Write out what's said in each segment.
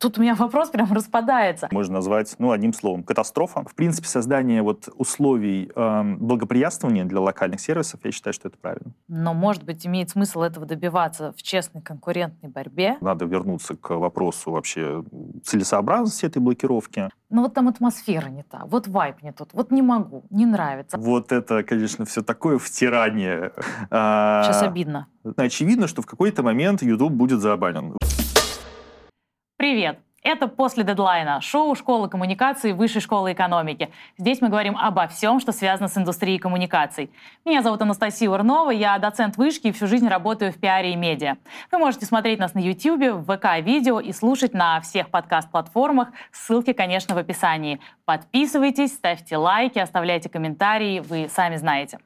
Тут у меня вопрос прям распадается. Можно назвать, ну, одним словом, катастрофа. В принципе, создание вот условий э, благоприятствования для локальных сервисов, я считаю, что это правильно. Но, может быть, имеет смысл этого добиваться в честной конкурентной борьбе? Надо вернуться к вопросу вообще целесообразности этой блокировки. Ну вот там атмосфера не та, вот вайп не тот, вот не могу, не нравится. Вот это, конечно, все такое втирание. Сейчас обидно. Очевидно, что в какой-то момент YouTube будет забанен. Привет! Это «После дедлайна» – шоу школы коммуникации Высшей школы экономики. Здесь мы говорим обо всем, что связано с индустрией коммуникаций. Меня зовут Анастасия Урнова, я доцент вышки и всю жизнь работаю в пиаре и медиа. Вы можете смотреть нас на YouTube, в ВК-видео и слушать на всех подкаст-платформах. Ссылки, конечно, в описании. Подписывайтесь, ставьте лайки, оставляйте комментарии, вы сами знаете.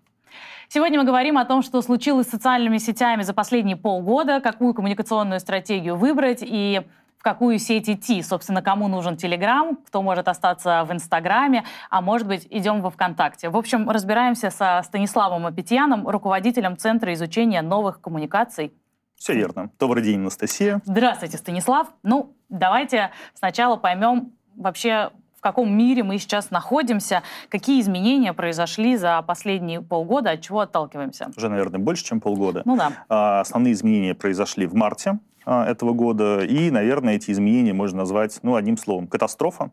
Сегодня мы говорим о том, что случилось с социальными сетями за последние полгода, какую коммуникационную стратегию выбрать и какую сеть идти, собственно, кому нужен Телеграм, кто может остаться в Инстаграме, а может быть, идем во ВКонтакте. В общем, разбираемся со Станиславом Апетьяном, руководителем Центра изучения новых коммуникаций. Все верно. Добрый день, Анастасия. Здравствуйте, Станислав. Ну, давайте сначала поймем вообще, в каком мире мы сейчас находимся, какие изменения произошли за последние полгода, от чего отталкиваемся? Уже, наверное, больше, чем полгода. Ну да. А, основные изменения произошли в марте этого года. И, наверное, эти изменения можно назвать, ну, одним словом, катастрофа.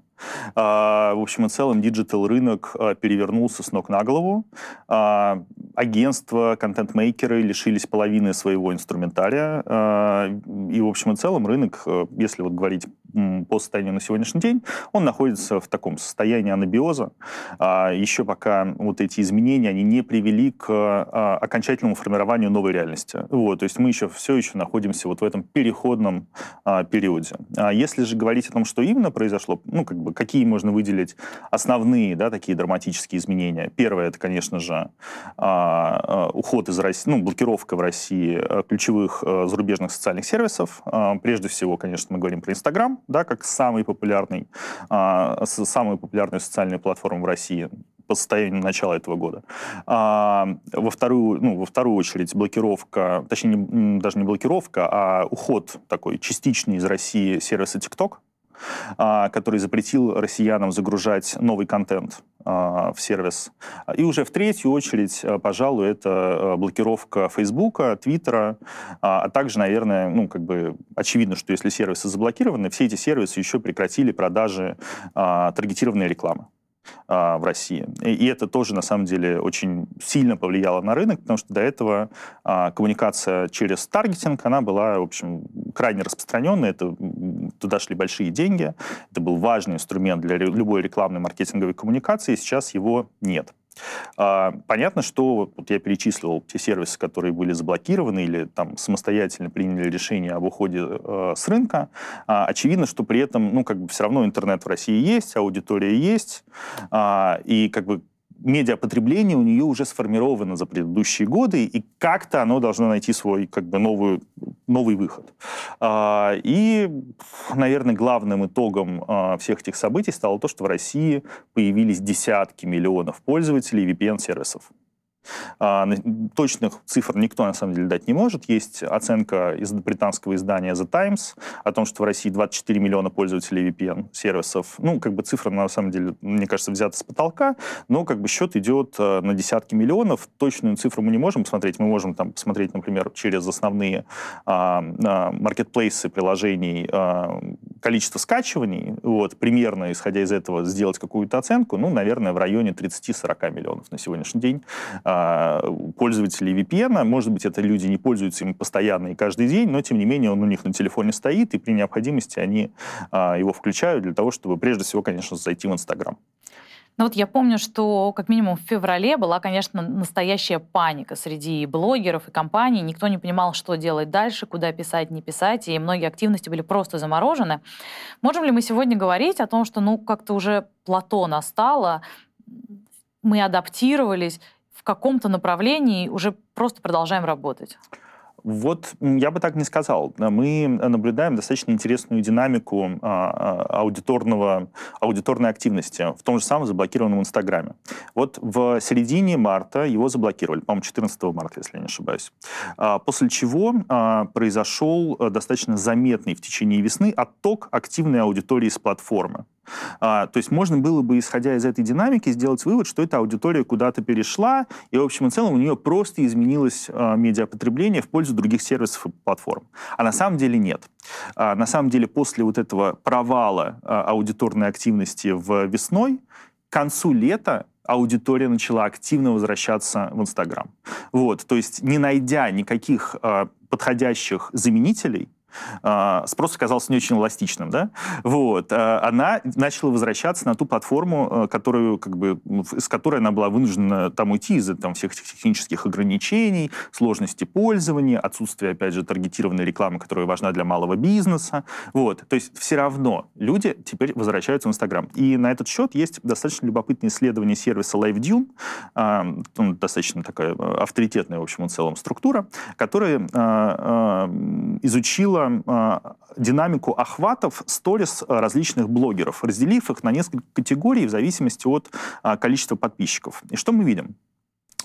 А, в общем и целом, digital-рынок а, перевернулся с ног на голову. Агентства, контент-мейкеры лишились половины своего инструментария. И, в общем и целом, рынок, если вот говорить по состоянию на сегодняшний день, он находится в таком состоянии анабиоза. Еще пока вот эти изменения, они не привели к окончательному формированию новой реальности. Вот, то есть мы еще все еще находимся вот в этом переходном а, периоде. А если же говорить о том, что именно произошло, ну, как бы, какие можно выделить основные, да, такие драматические изменения. Первое, это, конечно же, а, а, уход из России, ну, блокировка в России а, ключевых а, зарубежных социальных сервисов. А, прежде всего, конечно, мы говорим про Инстаграм, да, как самый популярный, а, самую популярную социальную платформу в России по состоянию начала этого года. А, во, вторую, ну, во вторую очередь блокировка, точнее, не, даже не блокировка, а уход такой частичный из России сервиса TikTok, а, который запретил россиянам загружать новый контент в сервис. И уже в третью очередь, а, пожалуй, это блокировка Фейсбука, Твиттера, а также, наверное, ну, как бы очевидно, что если сервисы заблокированы, все эти сервисы еще прекратили продажи таргетированной рекламы. А, в России. И это тоже, на самом деле, очень сильно повлияло на рынок, потому что до этого а, коммуникация через таргетинг, она была, в общем, крайне распространенной. Это, туда шли большие деньги. Это был важный инструмент для любой рекламной маркетинговой коммуникации. Сейчас его нет. А, понятно, что вот я перечислил те сервисы, которые были заблокированы или там самостоятельно приняли решение об уходе э, с рынка. А, очевидно, что при этом, ну, как бы все равно интернет в России есть, аудитория есть, а, и как бы медиапотребление у нее уже сформировано за предыдущие годы, и как-то оно должно найти свой как бы новую, новый выход. А, и, наверное, главным итогом а, всех этих событий стало то, что в России появились десятки миллионов пользователей VPN-сервисов. А, точных цифр никто на самом деле дать не может. Есть оценка из британского издания The Times о том, что в России 24 миллиона пользователей VPN-сервисов. Ну, как бы цифра, на самом деле, мне кажется, взята с потолка, но как бы счет идет э, на десятки миллионов. Точную цифру мы не можем посмотреть. Мы можем там посмотреть, например, через основные а, а, маркетплейсы приложений количество скачиваний, вот, примерно, исходя из этого, сделать какую-то оценку, ну, наверное, в районе 30-40 миллионов на сегодняшний день а, пользователей VPN. Может быть, это люди не пользуются им постоянно и каждый день, но, тем не менее, он у них на телефоне стоит, и при необходимости они а, его включают для того, чтобы, прежде всего, конечно, зайти в Инстаграм. Ну вот я помню, что как минимум в феврале была, конечно, настоящая паника среди блогеров и компаний. Никто не понимал, что делать дальше, куда писать, не писать, и многие активности были просто заморожены. Можем ли мы сегодня говорить о том, что ну как-то уже плато настало, мы адаптировались, в каком-то направлении уже просто продолжаем работать? Вот я бы так не сказал. Мы наблюдаем достаточно интересную динамику а, а, аудиторного, аудиторной активности в том же самом заблокированном Инстаграме. Вот в середине марта его заблокировали, по-моему, 14 марта, если я не ошибаюсь. А, после чего произошел э, достаточно заметный в течение весны отток активной аудитории с платформы. А, то есть можно было бы, исходя из этой динамики, сделать вывод, что эта аудитория куда-то перешла, и, в общем и целом, у нее просто изменилось а, медиапотребление в пользу других сервисов и платформ. А на самом деле нет. А, на самом деле после вот этого провала а, аудиторной активности в весной, к концу лета аудитория начала активно возвращаться в Инстаграм. Вот, то есть не найдя никаких э, подходящих заменителей, а, спрос оказался не очень эластичным, да, вот, а, она начала возвращаться на ту платформу, а, которую, как бы, с которой она была вынуждена там уйти из-за там, всех этих технических ограничений, сложности пользования, отсутствия, опять же, таргетированной рекламы, которая важна для малого бизнеса, вот, то есть все равно люди теперь возвращаются в Инстаграм. И на этот счет есть достаточно любопытное исследование сервиса LiveDune, ну, достаточно такая авторитетная, в общем и целом, структура, которая изучила изучила динамику охватов сторис различных блогеров, разделив их на несколько категорий в зависимости от а, количества подписчиков. И что мы видим?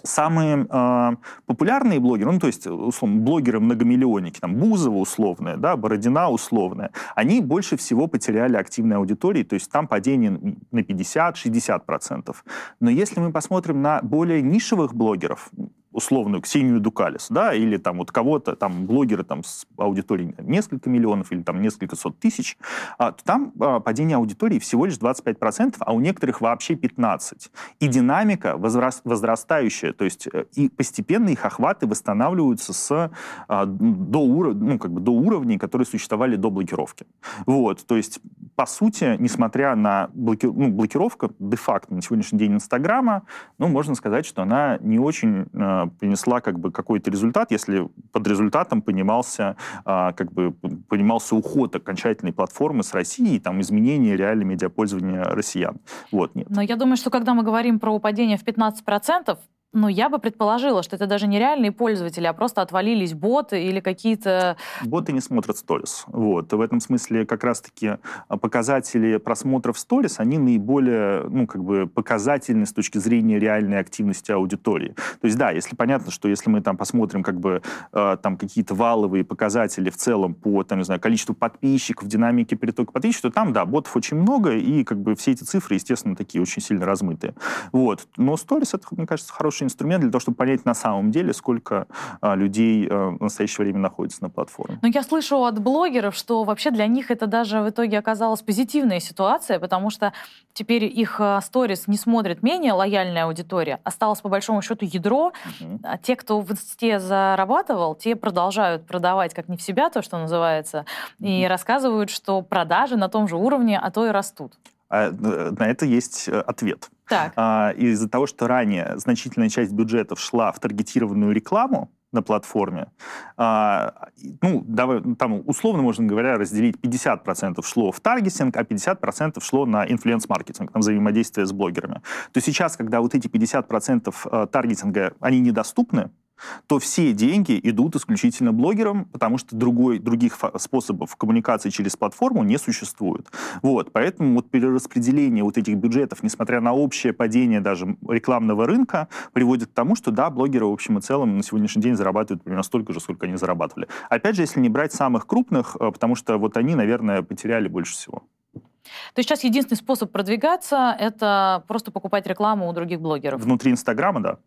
самые э, популярные блогеры, ну, то есть, условно, блогеры-многомиллионники, там, Бузова условная, да, Бородина условная, они больше всего потеряли активной аудитории, то есть там падение на 50-60%. Но если мы посмотрим на более нишевых блогеров, условную Ксению Дукалис, да, или там вот кого-то, там блогеры там с аудиторией несколько миллионов или там несколько сот тысяч, а, то там а, падение аудитории всего лишь 25%, а у некоторых вообще 15%. И динамика возраст, возрастающая, то есть э, и постепенно их охваты восстанавливаются с, а, до, уров, ну, как бы до уровней, которые существовали до блокировки. Вот, то есть, по сути, несмотря на блоки, ну, блокировку, де-факто на сегодняшний день Инстаграма, ну, можно сказать, что она не очень а, принесла как бы какой-то результат, если под результатом понимался, а, как бы, понимался уход окончательной платформы с Россией, там, изменение реальной медиапользования россиян. Вот, нет. Но я думаю, что когда мы говорим про упадение в 15%, ну, я бы предположила, что это даже не реальные пользователи, а просто отвалились боты или какие-то... Боты не смотрят сторис. Вот. В этом смысле как раз-таки а, показатели просмотров сторис, они наиболее, ну, как бы показательны с точки зрения реальной активности аудитории. То есть, да, если понятно, что если мы там посмотрим как бы э, там какие-то валовые показатели в целом по, там, не знаю, количеству подписчиков, динамике перетока подписчиков, то там, да, ботов очень много, и как бы все эти цифры, естественно, такие очень сильно размытые. Вот. Но сторис, это, мне кажется, хороший инструмент для того, чтобы понять на самом деле, сколько а, людей а, в настоящее время находится на платформе. Но я слышу от блогеров, что вообще для них это даже в итоге оказалась позитивная ситуация, потому что теперь их а, сторис не смотрит менее лояльная аудитория. Осталось по большому счету ядро. Uh-huh. А те, кто в инсте зарабатывал, те продолжают продавать как не в себя, то, что называется, uh-huh. и рассказывают, что продажи на том же уровне, а то и растут. А, э, на это есть э, ответ. Так. А, из-за того, что ранее значительная часть бюджетов шла в таргетированную рекламу на платформе, а, ну, давай, там условно, можно говоря, разделить 50% шло в таргетинг, а 50% шло на influence-маркетинг, на взаимодействие с блогерами. То сейчас, когда вот эти 50% э, таргетинга, они недоступны, то все деньги идут исключительно блогерам, потому что другой, других способов коммуникации через платформу не существует. Вот, поэтому вот перераспределение вот этих бюджетов, несмотря на общее падение даже рекламного рынка, приводит к тому, что да, блогеры в общем и целом на сегодняшний день зарабатывают примерно столько же, сколько они зарабатывали. Опять же, если не брать самых крупных, э, потому что вот они, наверное, потеряли больше всего. То есть сейчас единственный способ продвигаться — это просто покупать рекламу у других блогеров? Внутри Инстаграма, да.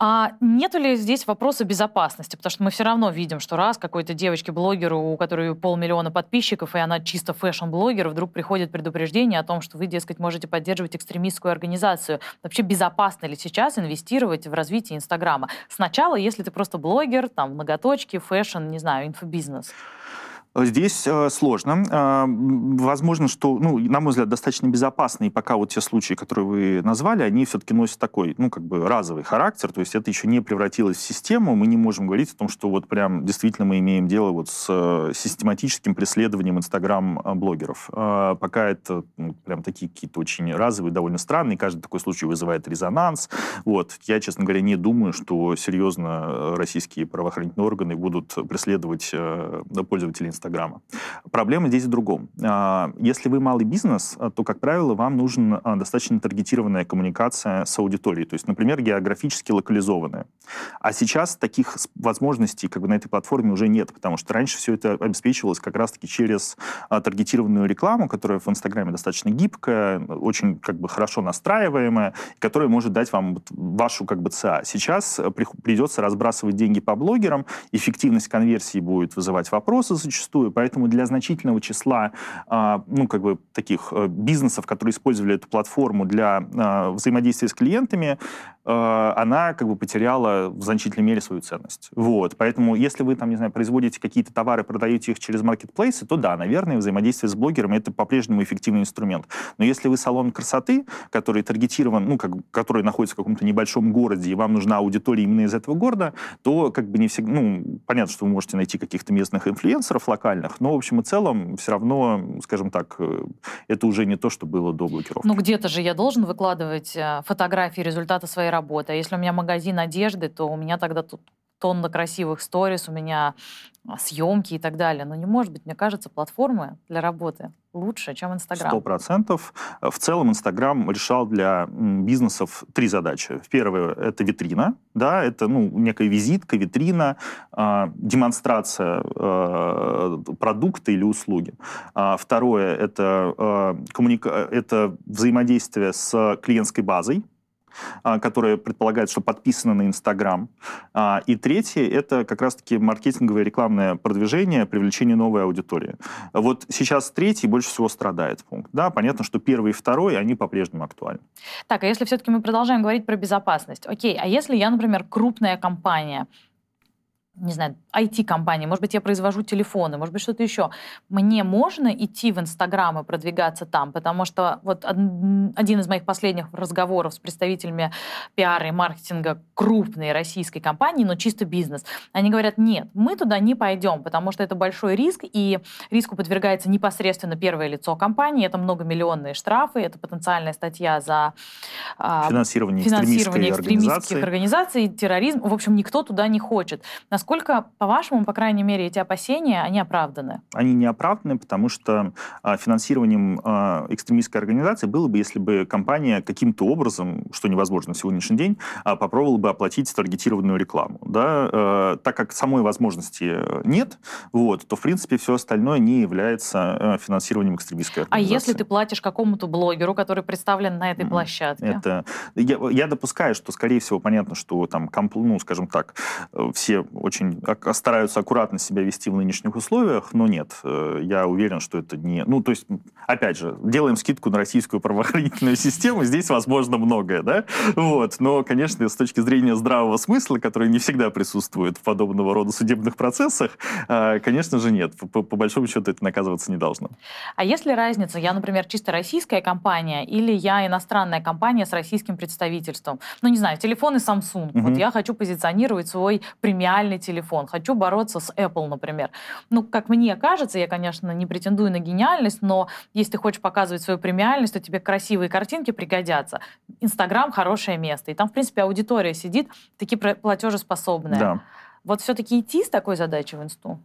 А нету ли здесь вопроса безопасности? Потому что мы все равно видим, что раз какой-то девочке-блогеру, у которой полмиллиона подписчиков, и она чисто fashion-блогер, вдруг приходит предупреждение о том, что вы, дескать, можете поддерживать экстремистскую организацию. Вообще безопасно ли сейчас инвестировать в развитие Инстаграма? Сначала, если ты просто блогер, там, многоточки, fashion, не знаю, инфобизнес. Здесь э, сложно. Э, возможно, что, ну, на мой взгляд, достаточно безопасные, пока вот те случаи, которые вы назвали, они все-таки носят такой, ну, как бы разовый характер, то есть это еще не превратилось в систему, мы не можем говорить о том, что вот прям действительно мы имеем дело вот с э, систематическим преследованием инстаграм-блогеров. Э, пока это ну, прям такие какие-то очень разовые, довольно странные, каждый такой случай вызывает резонанс. Вот. Я, честно говоря, не думаю, что серьезно э, российские правоохранительные органы будут преследовать э, пользователей Инстаграма. Проблема здесь в другом. А, если вы малый бизнес, а, то, как правило, вам нужна достаточно таргетированная коммуникация с аудиторией, то есть, например, географически локализованная. А сейчас таких возможностей как бы на этой платформе уже нет, потому что раньше все это обеспечивалось как раз-таки через а, таргетированную рекламу, которая в Инстаграме достаточно гибкая, очень как бы хорошо настраиваемая, которая может дать вам вашу как бы ЦА. Сейчас э, придется разбрасывать деньги по блогерам, эффективность конверсии будет вызывать вопросы зачастую, зачастую. Поэтому для значительного числа, а, ну, как бы таких э, бизнесов, которые использовали эту платформу для а, взаимодействия с клиентами, Э, она как бы потеряла в значительной мере свою ценность. Вот. Поэтому если вы там, не знаю, производите какие-то товары, продаете их через маркетплейсы, то да, наверное, взаимодействие с блогером это по-прежнему эффективный инструмент. Но если вы салон красоты, который таргетирован, ну, как, который находится в каком-то небольшом городе, и вам нужна аудитория именно из этого города, то как бы не всегда, ну, понятно, что вы можете найти каких-то местных инфлюенсеров локальных, но в общем и целом все равно, скажем так, э, это уже не то, что было до блокировки. Ну, где-то же я должен выкладывать э, фотографии результата своей работы работа. Если у меня магазин одежды, то у меня тогда тут тонна красивых сторис, у меня а, съемки и так далее. Но не может быть, мне кажется, платформы для работы лучше, чем Инстаграм. Сто процентов. В целом Инстаграм решал для бизнесов три задачи. Первое — это витрина, да, это ну, некая визитка, витрина, э, демонстрация э, продукта или услуги. А второе — это, э, коммуника... это взаимодействие с клиентской базой, а, которая предполагает, что подписано на Инстаграм. А, и третье — это как раз-таки маркетинговое рекламное продвижение, привлечение новой аудитории. Вот сейчас третий больше всего страдает пункт. Да, понятно, что первый и второй, они по-прежнему актуальны. Так, а если все-таки мы продолжаем говорить про безопасность, окей, а если я, например, крупная компания, не знаю, IT-компании, может быть, я произвожу телефоны, может быть, что-то еще. Мне можно идти в Инстаграм и продвигаться там, потому что вот один из моих последних разговоров с представителями пиара и маркетинга крупной российской компании, но чисто бизнес, они говорят, нет, мы туда не пойдем, потому что это большой риск, и риску подвергается непосредственно первое лицо компании, это многомиллионные штрафы, это потенциальная статья за а, финансирование, финансирование экстремистских организаций. организаций, терроризм. В общем, никто туда не хочет. Насколько по-вашему, по крайней мере, эти опасения, они оправданы? Они не оправданы, потому что а, финансированием а, экстремистской организации было бы, если бы компания каким-то образом, что невозможно на сегодняшний день, а, попробовала бы оплатить таргетированную рекламу. Да? А, так как самой возможности нет, вот, то, в принципе, все остальное не является а, финансированием экстремистской организации. А если ты платишь какому-то блогеру, который представлен на этой площадке? Это... Я, я допускаю, что, скорее всего, понятно, что там, ну, скажем так, э, все очень стараются аккуратно себя вести в нынешних условиях, но нет, э, я уверен, что это не... Ну, то есть, опять же, делаем скидку на российскую правоохранительную систему, здесь возможно многое, да? Вот, но, конечно, с точки зрения здравого смысла, который не всегда присутствует в подобного рода судебных процессах, э, конечно же, нет. По, по большому счету это наказываться не должно. А есть ли разница? Я, например, чисто российская компания или я иностранная компания с российским представительством? Ну, не знаю, телефоны Samsung. Угу. Вот я хочу позиционировать свой премиальный телефон, хочу бороться с Apple, например. Ну, как мне кажется, я, конечно, не претендую на гениальность, но если ты хочешь показывать свою премиальность, то тебе красивые картинки пригодятся. Инстаграм — хорошее место. И там, в принципе, аудитория сидит, такие платежеспособные. Да. Вот все-таки идти с такой задачей в инсту?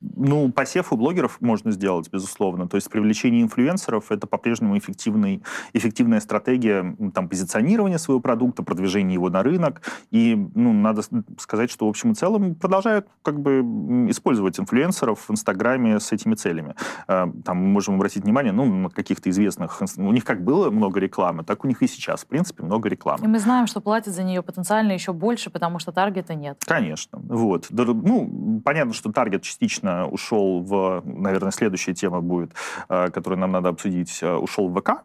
Ну, посев у блогеров можно сделать, безусловно. То есть привлечение инфлюенсеров — это по-прежнему эффективный, эффективная стратегия там, позиционирования своего продукта, продвижения его на рынок. И ну, надо сказать, что в общем и целом продолжают как бы использовать инфлюенсеров в Инстаграме с этими целями. А, там мы можем обратить внимание ну, на каких-то известных... У них как было много рекламы, так у них и сейчас, в принципе, много рекламы. И мы знаем, что платят за нее потенциально еще больше, потому что таргета нет. Конечно. Вот. Ну, понятно, что таргет частично ушел в, наверное, следующая тема будет, э, которую нам надо обсудить, э, ушел в ВК,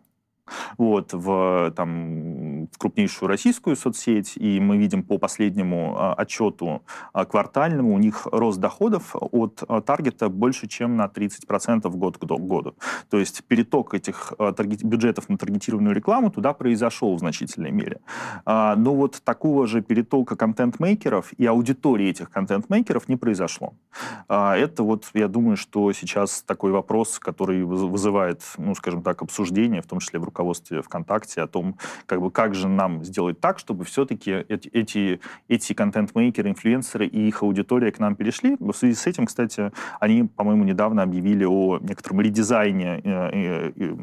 вот, в, там, в крупнейшую российскую соцсеть, и мы видим по последнему а, отчету а, квартальному, у них рост доходов от а, таргета больше, чем на 30% год к году. То есть переток этих таргет, бюджетов на таргетированную рекламу туда произошел в значительной мере. Но вот такого же перетока контент-мейкеров и аудитории этих контент-мейкеров не произошло. Это вот, я думаю, что сейчас такой вопрос, который вызывает, ну, скажем так, обсуждение, в том числе в руководстве ВКонтакте, о том, как бы, как же нам сделать так, чтобы все-таки эти, эти, контент-мейкеры, инфлюенсеры и их аудитория к нам перешли. В связи с этим, кстати, они, по-моему, недавно объявили о некотором редизайне э, э, э,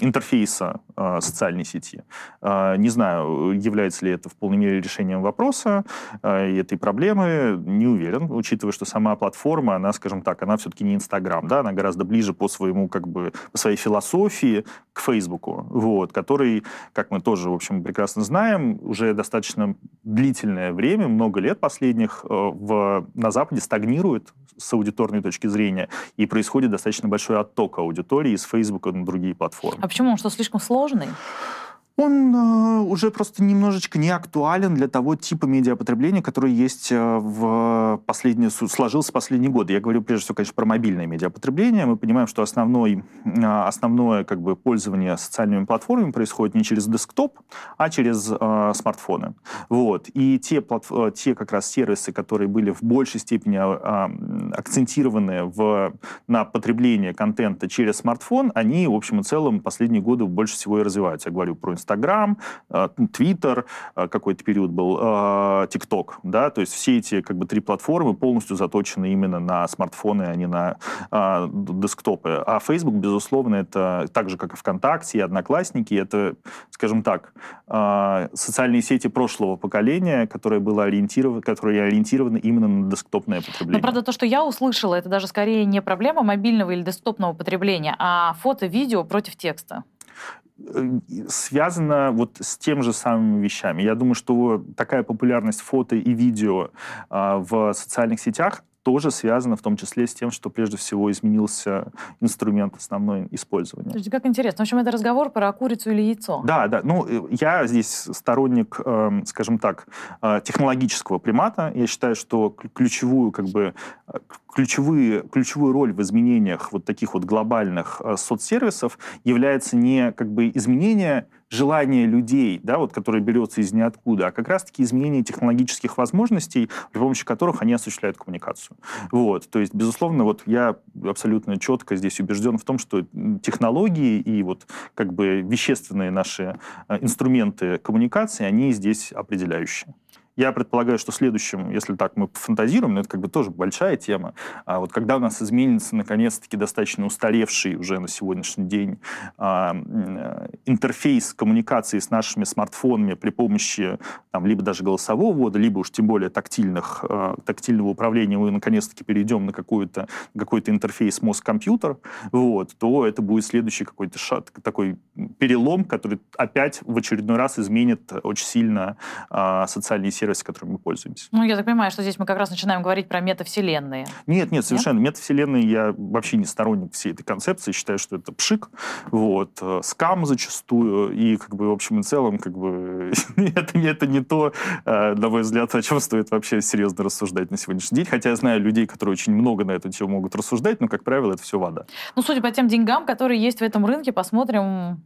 интерфейса социальной сети. Не знаю, является ли это в полной мере решением вопроса этой проблемы, не уверен, учитывая, что сама платформа, она, скажем так, она все-таки не Инстаграм, да, она гораздо ближе по своему, как бы, по своей философии к Фейсбуку, вот, который, как мы тоже, в общем, прекрасно знаем, уже достаточно длительное время, много лет последних, э, в, на Западе стагнирует с аудиторной точки зрения, и происходит достаточно большой отток аудитории из Фейсбука на другие платформы. А почему? Он что, слишком сложный? Он э, уже просто немножечко не актуален для того типа медиапотребления, который есть э, в последние, сложился в последние годы. Я говорю прежде всего, конечно, про мобильное медиапотребление. Мы понимаем, что основной, э, основное как бы, пользование социальными платформами происходит не через десктоп, а через э, смартфоны. Вот. И те, платф... Э, те как раз сервисы, которые были в большей степени э, акцентированы в, на потребление контента через смартфон, они, в общем и целом, последние годы больше всего и развиваются. Я говорю про Instagram, Инстаграм, э, Твиттер, э, какой-то период был, э, ТикТок, да, то есть все эти как бы три платформы полностью заточены именно на смартфоны, а не на десктопы. А Facebook, безусловно, это так же, как и ВКонтакте, и Одноклассники, это, скажем так, социальные сети прошлого поколения, которые, было ориентированы, которые ориентированы именно на десктопное потребление. Но, правда, то, что я услышала, это даже скорее не проблема мобильного или десктопного потребления, а фото-видео против текста. Э, связано вот с тем же самыми вещами. Я думаю, что такая популярность фото и видео а, в социальных сетях тоже связано в том числе с тем, что прежде всего изменился инструмент основной использования. Слушайте, как интересно. В общем, это разговор про курицу или яйцо. Да, да. Ну, э, я здесь сторонник, э, скажем так, э, технологического примата. Я считаю, что ключевую, как бы, э, ключевые, ключевую роль в изменениях вот таких вот глобальных соцсервисов является не как бы изменение желание людей, да, вот, которое берется из ниоткуда, а как раз-таки изменение технологических возможностей, при помощи которых они осуществляют коммуникацию. Вот, то есть, безусловно, вот я абсолютно четко здесь убежден в том, что технологии и вот как бы вещественные наши э, инструменты коммуникации, они здесь определяющие. Я предполагаю, что следующим, если так мы фантазируем, но это как бы тоже большая тема, а вот когда у нас изменится наконец-таки достаточно устаревший уже на сегодняшний день а, э, интерфейс коммуникации с нашими смартфонами при помощи там, либо даже голосового ввода, либо уж тем более тактильных, а, тактильного управления, мы наконец-таки перейдем на какой-то какой интерфейс мозг-компьютер, вот, то это будет следующий какой-то шаг, такой перелом, который опять в очередной раз изменит очень сильно а, социальные сервисы, которыми мы пользуемся. Ну, я так понимаю, что здесь мы как раз начинаем говорить про метавселенные. Нет, нет, совершенно. Нет? Метавселенные я вообще не сторонник всей этой концепции. Считаю, что это пшик, вот, э, скам зачастую, и, как бы, в общем и целом, как бы, это, это не то, э, на мой взгляд, о чем стоит вообще серьезно рассуждать на сегодняшний день. Хотя я знаю людей, которые очень много на эту тему могут рассуждать, но, как правило, это все вода. Ну, судя по тем деньгам, которые есть в этом рынке, посмотрим,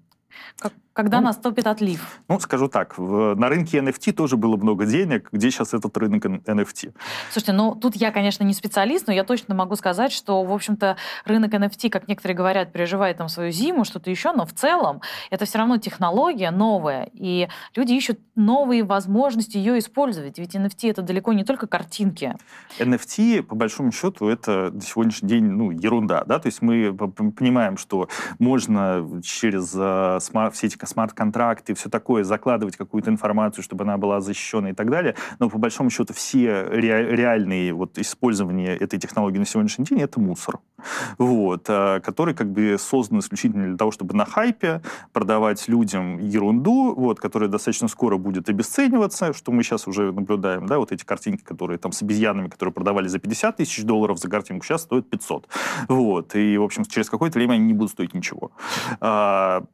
как, когда ну, наступит отлив? Ну, скажу так, в, на рынке NFT тоже было много денег. Где сейчас этот рынок NFT? Слушайте, ну, тут я, конечно, не специалист, но я точно могу сказать, что, в общем-то, рынок NFT, как некоторые говорят, переживает там свою зиму, что-то еще, но в целом это все равно технология новая, и люди ищут новые возможности ее использовать. Ведь NFT — это далеко не только картинки. NFT, по большому счету, это на сегодняшний день, ну, ерунда, да? То есть мы понимаем, что можно через uh, все эти смарт-контракты, все такое, закладывать какую-то информацию, чтобы она была защищена и так далее. Но по большому счету все ре реальные вот использования этой технологии на сегодняшний день это мусор. вот, э, который как бы создан исключительно для того, чтобы на хайпе продавать людям ерунду, вот, которая достаточно скоро будет обесцениваться, что мы сейчас уже наблюдаем, да, вот эти картинки, которые там с обезьянами, которые продавали за 50 тысяч долларов за картинку, сейчас стоят 500. Вот, и, в общем, через какое-то время они не будут стоить ничего. А,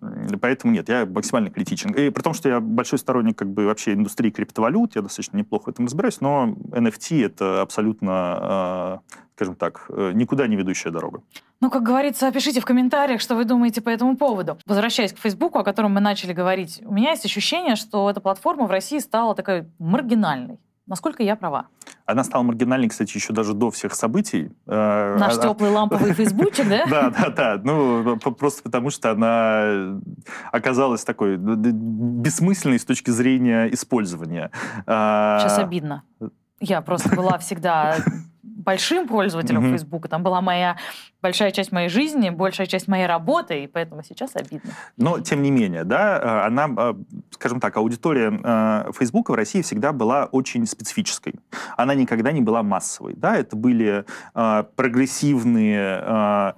поэтому нет, я максимально критичен. И при том, что я большой сторонник как бы вообще индустрии криптовалют, я достаточно неплохо в этом разбираюсь, но NFT это абсолютно, а, скажем так, э, никуда не ведущая дорога. Ну, как говорится, пишите в комментариях, что вы думаете по этому поводу. Возвращаясь к Фейсбуку, о котором мы начали говорить, у меня есть ощущение, что эта платформа в России стала такой маргинальной. Насколько я права? Она стала маргинальной, кстати, еще даже до всех событий. Э, Наш она... теплый ламповый фейсбучик, да? Да, да, да. Ну, просто потому что она оказалась такой бессмысленной с точки зрения использования. Сейчас а, обидно. Я просто была всегда большим пользователем mm-hmm. Фейсбука. Там была моя большая часть моей жизни, большая часть моей работы, и поэтому сейчас обидно. Но, тем не менее, да, э, она, э, скажем так, аудитория э, Фейсбука в России всегда была очень специфической. Она никогда не была массовой. Да, это были прогрессивные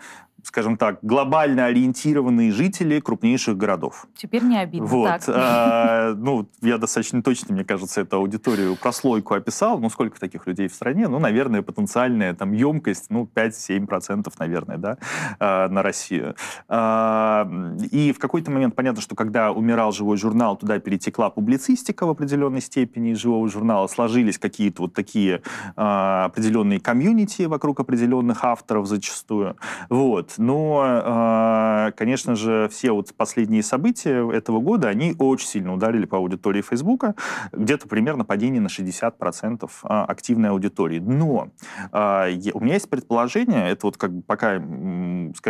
скажем так, глобально ориентированные жители крупнейших городов. Теперь не обидно. Вот. А, ну, я достаточно точно, мне кажется, эту аудиторию, прослойку описал. Ну, сколько таких людей в стране? Ну, наверное, потенциальная там емкость, ну, 5-7%, наверное, да, а, на Россию. А, и в какой-то момент понятно, что когда умирал живой журнал, туда перетекла публицистика в определенной степени из живого журнала, сложились какие-то вот такие а, определенные комьюнити вокруг определенных авторов зачастую. Вот. Но, а, конечно же, все вот последние события этого года, они очень сильно ударили по аудитории Фейсбука. Где-то примерно падение на 60% а, активной аудитории. Но а, у меня есть предположение, это вот как бы пока,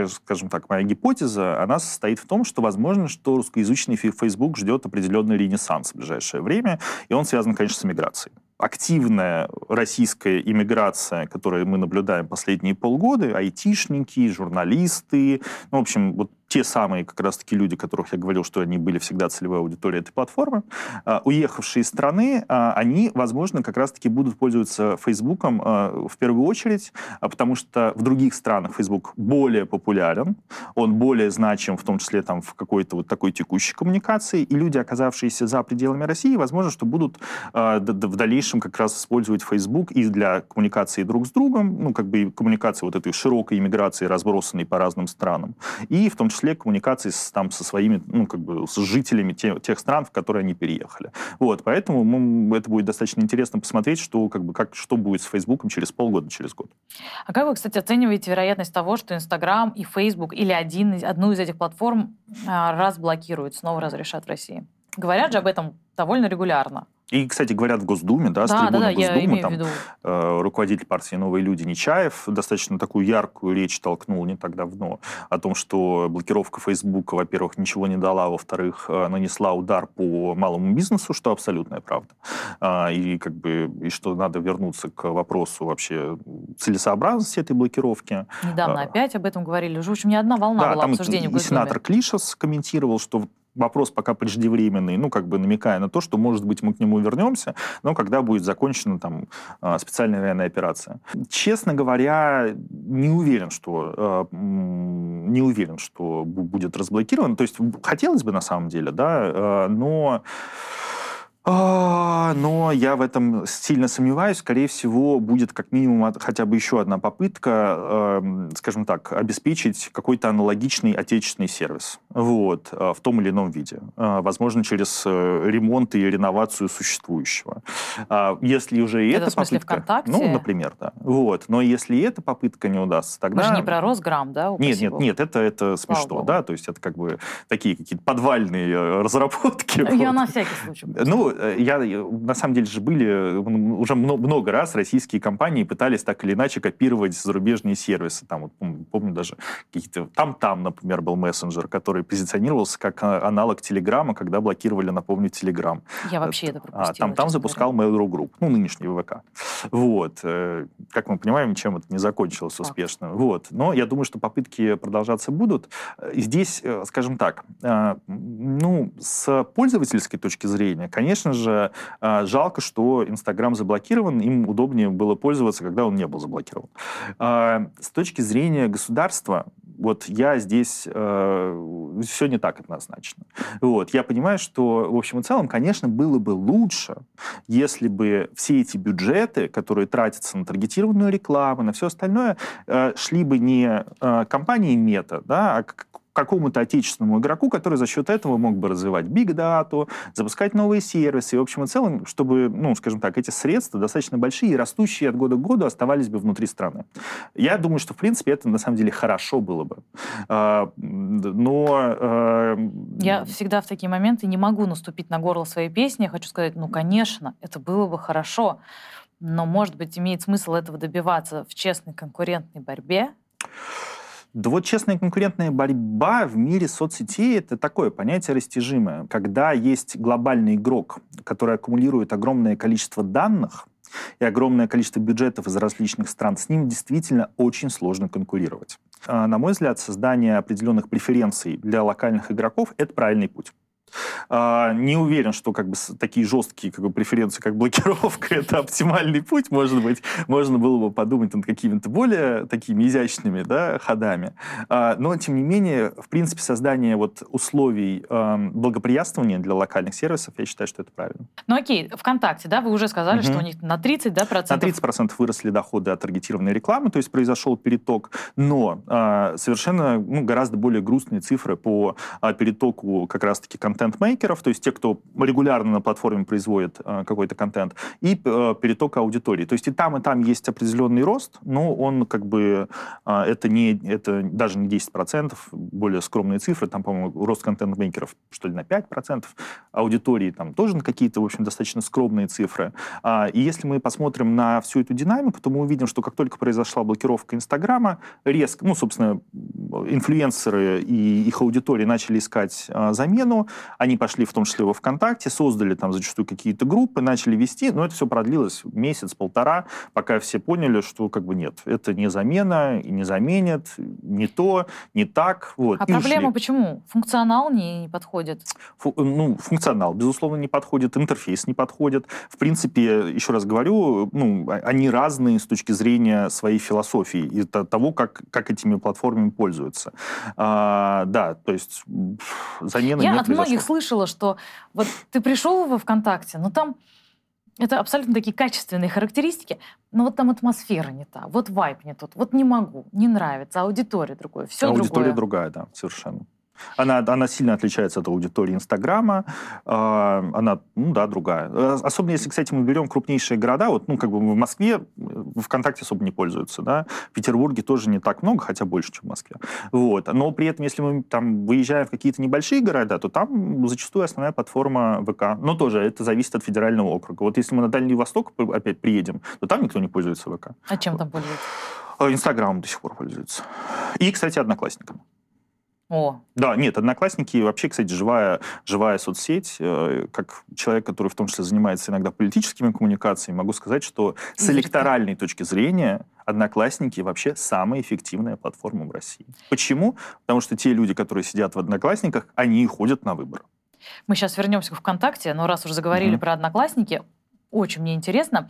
скажем так, моя гипотеза, она состоит в том, что возможно, что русскоязычный Facebook ждет определенный ренессанс в ближайшее время, и он связан, конечно, с миграцией активная российская иммиграция, которую мы наблюдаем последние полгода, айтишники, журналисты, ну, в общем, вот те самые как раз-таки люди, которых я говорил, что они были всегда целевой аудиторией этой платформы, а, уехавшие из страны, а, они, возможно, как раз-таки будут пользоваться Фейсбуком а, в первую очередь, потому что в других странах Facebook более популярен, он более значим, в том числе там в какой-то вот такой текущей коммуникации, и люди, оказавшиеся за пределами России, возможно, что будут в дальнейшем как раз использовать Facebook и для коммуникации друг с другом, ну, как бы коммуникации вот этой широкой иммиграции, разбросанной по разным странам, и в том числе числе коммуникации с, там, со своими, ну, как бы, с жителями те, тех стран, в которые они переехали. Вот, поэтому мы, это будет достаточно интересно посмотреть, что, как бы, как, что будет с Фейсбуком через полгода, через год. А как вы, кстати, оцениваете вероятность того, что Инстаграм и Фейсбук или один, одну из этих платформ а, разблокируют, снова разрешат в России? Говорят же об этом довольно регулярно. И, кстати, говорят в Госдуме, да, с да, трибуны да, да, Госдумы, там, э, руководитель партии «Новые люди» Нечаев достаточно такую яркую речь толкнул не так давно о том, что блокировка Фейсбука, во-первых, ничего не дала, во-вторых, э, нанесла удар по малому бизнесу, что абсолютная правда. Э, и, как бы, и что надо вернуться к вопросу вообще целесообразности этой блокировки. Недавно э, опять об этом говорили. Уже, в общем, не одна волна да, была там обсуждения и, и сенатор Клишес комментировал, что вопрос пока преждевременный, ну, как бы намекая на то, что, может быть, мы к нему вернемся, но когда будет закончена там а, специальная военная операция. Честно говоря, не уверен, что не уверен, что будет разблокирован. То есть хотелось бы на самом деле, да, а, но а, но я в этом сильно сомневаюсь. Скорее всего, будет как минимум хотя бы еще одна попытка, эм, скажем так, обеспечить какой-то аналогичный отечественный сервис вот, э, в том или ином виде. Э, возможно, через э, ремонт и реновацию существующего. А, если уже и это эта попытка... ВКонтакте? Ну, например, да. Вот. Но если эта попытка не удастся, тогда... Мы же не про Росграм, да? Нет, нет, нет, это, это смешно, да, то есть это как бы такие какие-то подвальные разработки. Я вот. на всякий случай. Ну, Э, я, на самом деле же были уже много раз российские компании пытались так или иначе копировать зарубежные сервисы. Там, вот, помню даже какие-то... Там-там, например, был мессенджер, который позиционировался как аналог Телеграма, когда блокировали, напомню, Телеграм. Я вообще это пропустила. А, там, там запускал Mail.ru Group, ну, нынешний ВК. Вот. Э, как мы понимаем, чем это не закончилось успешно. А. Вот. Но я думаю, что попытки продолжаться будут. Здесь, э, скажем так, ну, с пользовательской точки зрения, конечно, конечно же, э, жалко, что Инстаграм заблокирован, им удобнее было пользоваться, когда он не был заблокирован. Э, с точки зрения государства, вот я здесь э, все не так однозначно. Вот, я понимаю, что в общем и целом, конечно, было бы лучше, если бы все эти бюджеты, которые тратятся на таргетированную рекламу, на все остальное, шли бы не компании Мета, да, а какому-то отечественному игроку, который за счет этого мог бы развивать data, запускать новые сервисы, и, в общем и целом, чтобы, ну, скажем так, эти средства достаточно большие и растущие от года к году оставались бы внутри страны. Я думаю, что, в принципе, это на самом деле хорошо было бы. А, но... А, Я всегда в такие моменты не могу наступить на горло своей песни. Я хочу сказать, ну, конечно, это было бы хорошо, но, может быть, имеет смысл этого добиваться в честной конкурентной борьбе, да вот честная конкурентная борьба в мире соцсетей — это такое понятие растяжимое. Когда есть глобальный игрок, который аккумулирует огромное количество данных, и огромное количество бюджетов из различных стран, с ним действительно очень сложно конкурировать. А, на мой взгляд, создание определенных преференций для локальных игроков — это правильный путь. А, не уверен, что как бы такие жесткие как бы, преференции, как блокировка, это оптимальный путь. Может быть, можно было бы подумать над какими-то более такими изящными да, ходами. А, но, тем не менее, в принципе, создание вот условий а, благоприятствования для локальных сервисов, я считаю, что это правильно. Ну окей, ВКонтакте, да, вы уже сказали, угу. что у них на 30 да, процентов... На 30 процентов выросли доходы от таргетированной рекламы, то есть произошел переток, но а, совершенно ну, гораздо более грустные цифры по перетоку как раз-таки контента контент-мейкеров, то есть те, кто регулярно на платформе производит э, какой-то контент, и э, переток аудитории. То есть и там, и там есть определенный рост, но он как бы, э, это, не, это даже не 10%, более скромные цифры, там, по-моему, рост контент-мейкеров, что ли, на 5%, аудитории там тоже на какие-то, в общем, достаточно скромные цифры. А, и если мы посмотрим на всю эту динамику, то мы увидим, что как только произошла блокировка Инстаграма, резко, ну, собственно, инфлюенсеры и их аудитории начали искать а, замену, они пошли в том числе во ВКонтакте, создали там зачастую какие-то группы, начали вести, но это все продлилось месяц-полтора, пока все поняли, что как бы нет, это не замена и не заменит, не то, не так. Вот, а проблема ушли. почему? Функционал не подходит? Фу, ну, функционал, безусловно, не подходит, интерфейс не подходит. В принципе, еще раз говорю, ну, а, они разные с точки зрения своей философии и того, как, как этими платформами пользуются. А, да, то есть замена Я не от многих слышала, что вот ты пришел во ВКонтакте, но там это абсолютно такие качественные характеристики, но вот там атмосфера не та, вот вайп не тот, вот не могу, не нравится, аудитория другое, все аудитория другое. Аудитория другая, да, совершенно. Она, она сильно отличается от аудитории Инстаграма. Э, она, ну да, другая. Э, особенно если, кстати, мы берем крупнейшие города, вот, ну, как бы в Москве ВКонтакте особо не пользуются, да. В Петербурге тоже не так много, хотя больше, чем в Москве. Вот. Но при этом, если мы там выезжаем в какие-то небольшие города, то там зачастую основная платформа ВК. Но тоже это зависит от федерального округа. Вот если мы на Дальний Восток опять приедем, то там никто не пользуется ВК. А чем там пользуются? Инстаграмом до сих пор пользуются. И, кстати, Одноклассниками. О. Да, нет, Одноклассники вообще, кстати, живая, живая соцсеть. Э, как человек, который в том числе занимается иногда политическими коммуникациями, могу сказать, что с электоральной точки зрения Одноклассники вообще самая эффективная платформа в России. Почему? Потому что те люди, которые сидят в Одноклассниках, они и ходят на выборы. Мы сейчас вернемся к ВКонтакте, но раз уже заговорили mm-hmm. про Одноклассники, очень мне интересно.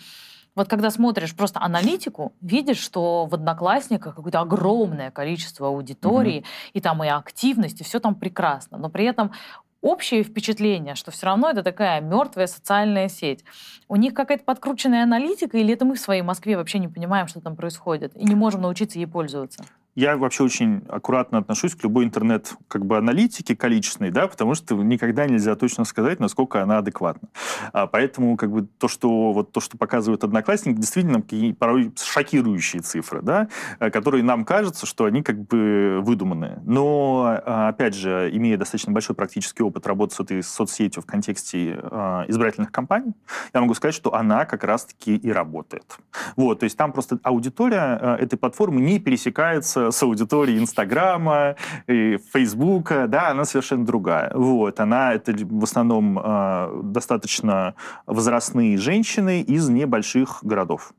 Вот когда смотришь просто аналитику, видишь, что в Одноклассниках какое-то огромное количество аудитории, mm-hmm. и там и активность, и все там прекрасно. Но при этом общее впечатление, что все равно это такая мертвая социальная сеть. У них какая-то подкрученная аналитика, или это мы в своей Москве вообще не понимаем, что там происходит, и не можем научиться ей пользоваться? Я вообще очень аккуратно отношусь к любой интернет как бы аналитике количественной, да, потому что никогда нельзя точно сказать, насколько она адекватна. А поэтому как бы то, что вот то, что показывают одноклассники, действительно порой шокирующие цифры, да, э, которые нам кажется, что они как бы выдуманные. Но а, опять же, имея достаточно большой практический опыт работы с этой соцсетью в контексте э, избирательных кампаний, я могу сказать, что она как раз-таки и работает. Вот, то есть там просто аудитория э, этой платформы не пересекается с аудиторией Инстаграма, и Фейсбука, да, она совершенно другая. Вот, она, это в основном э, достаточно возрастные женщины из небольших городов.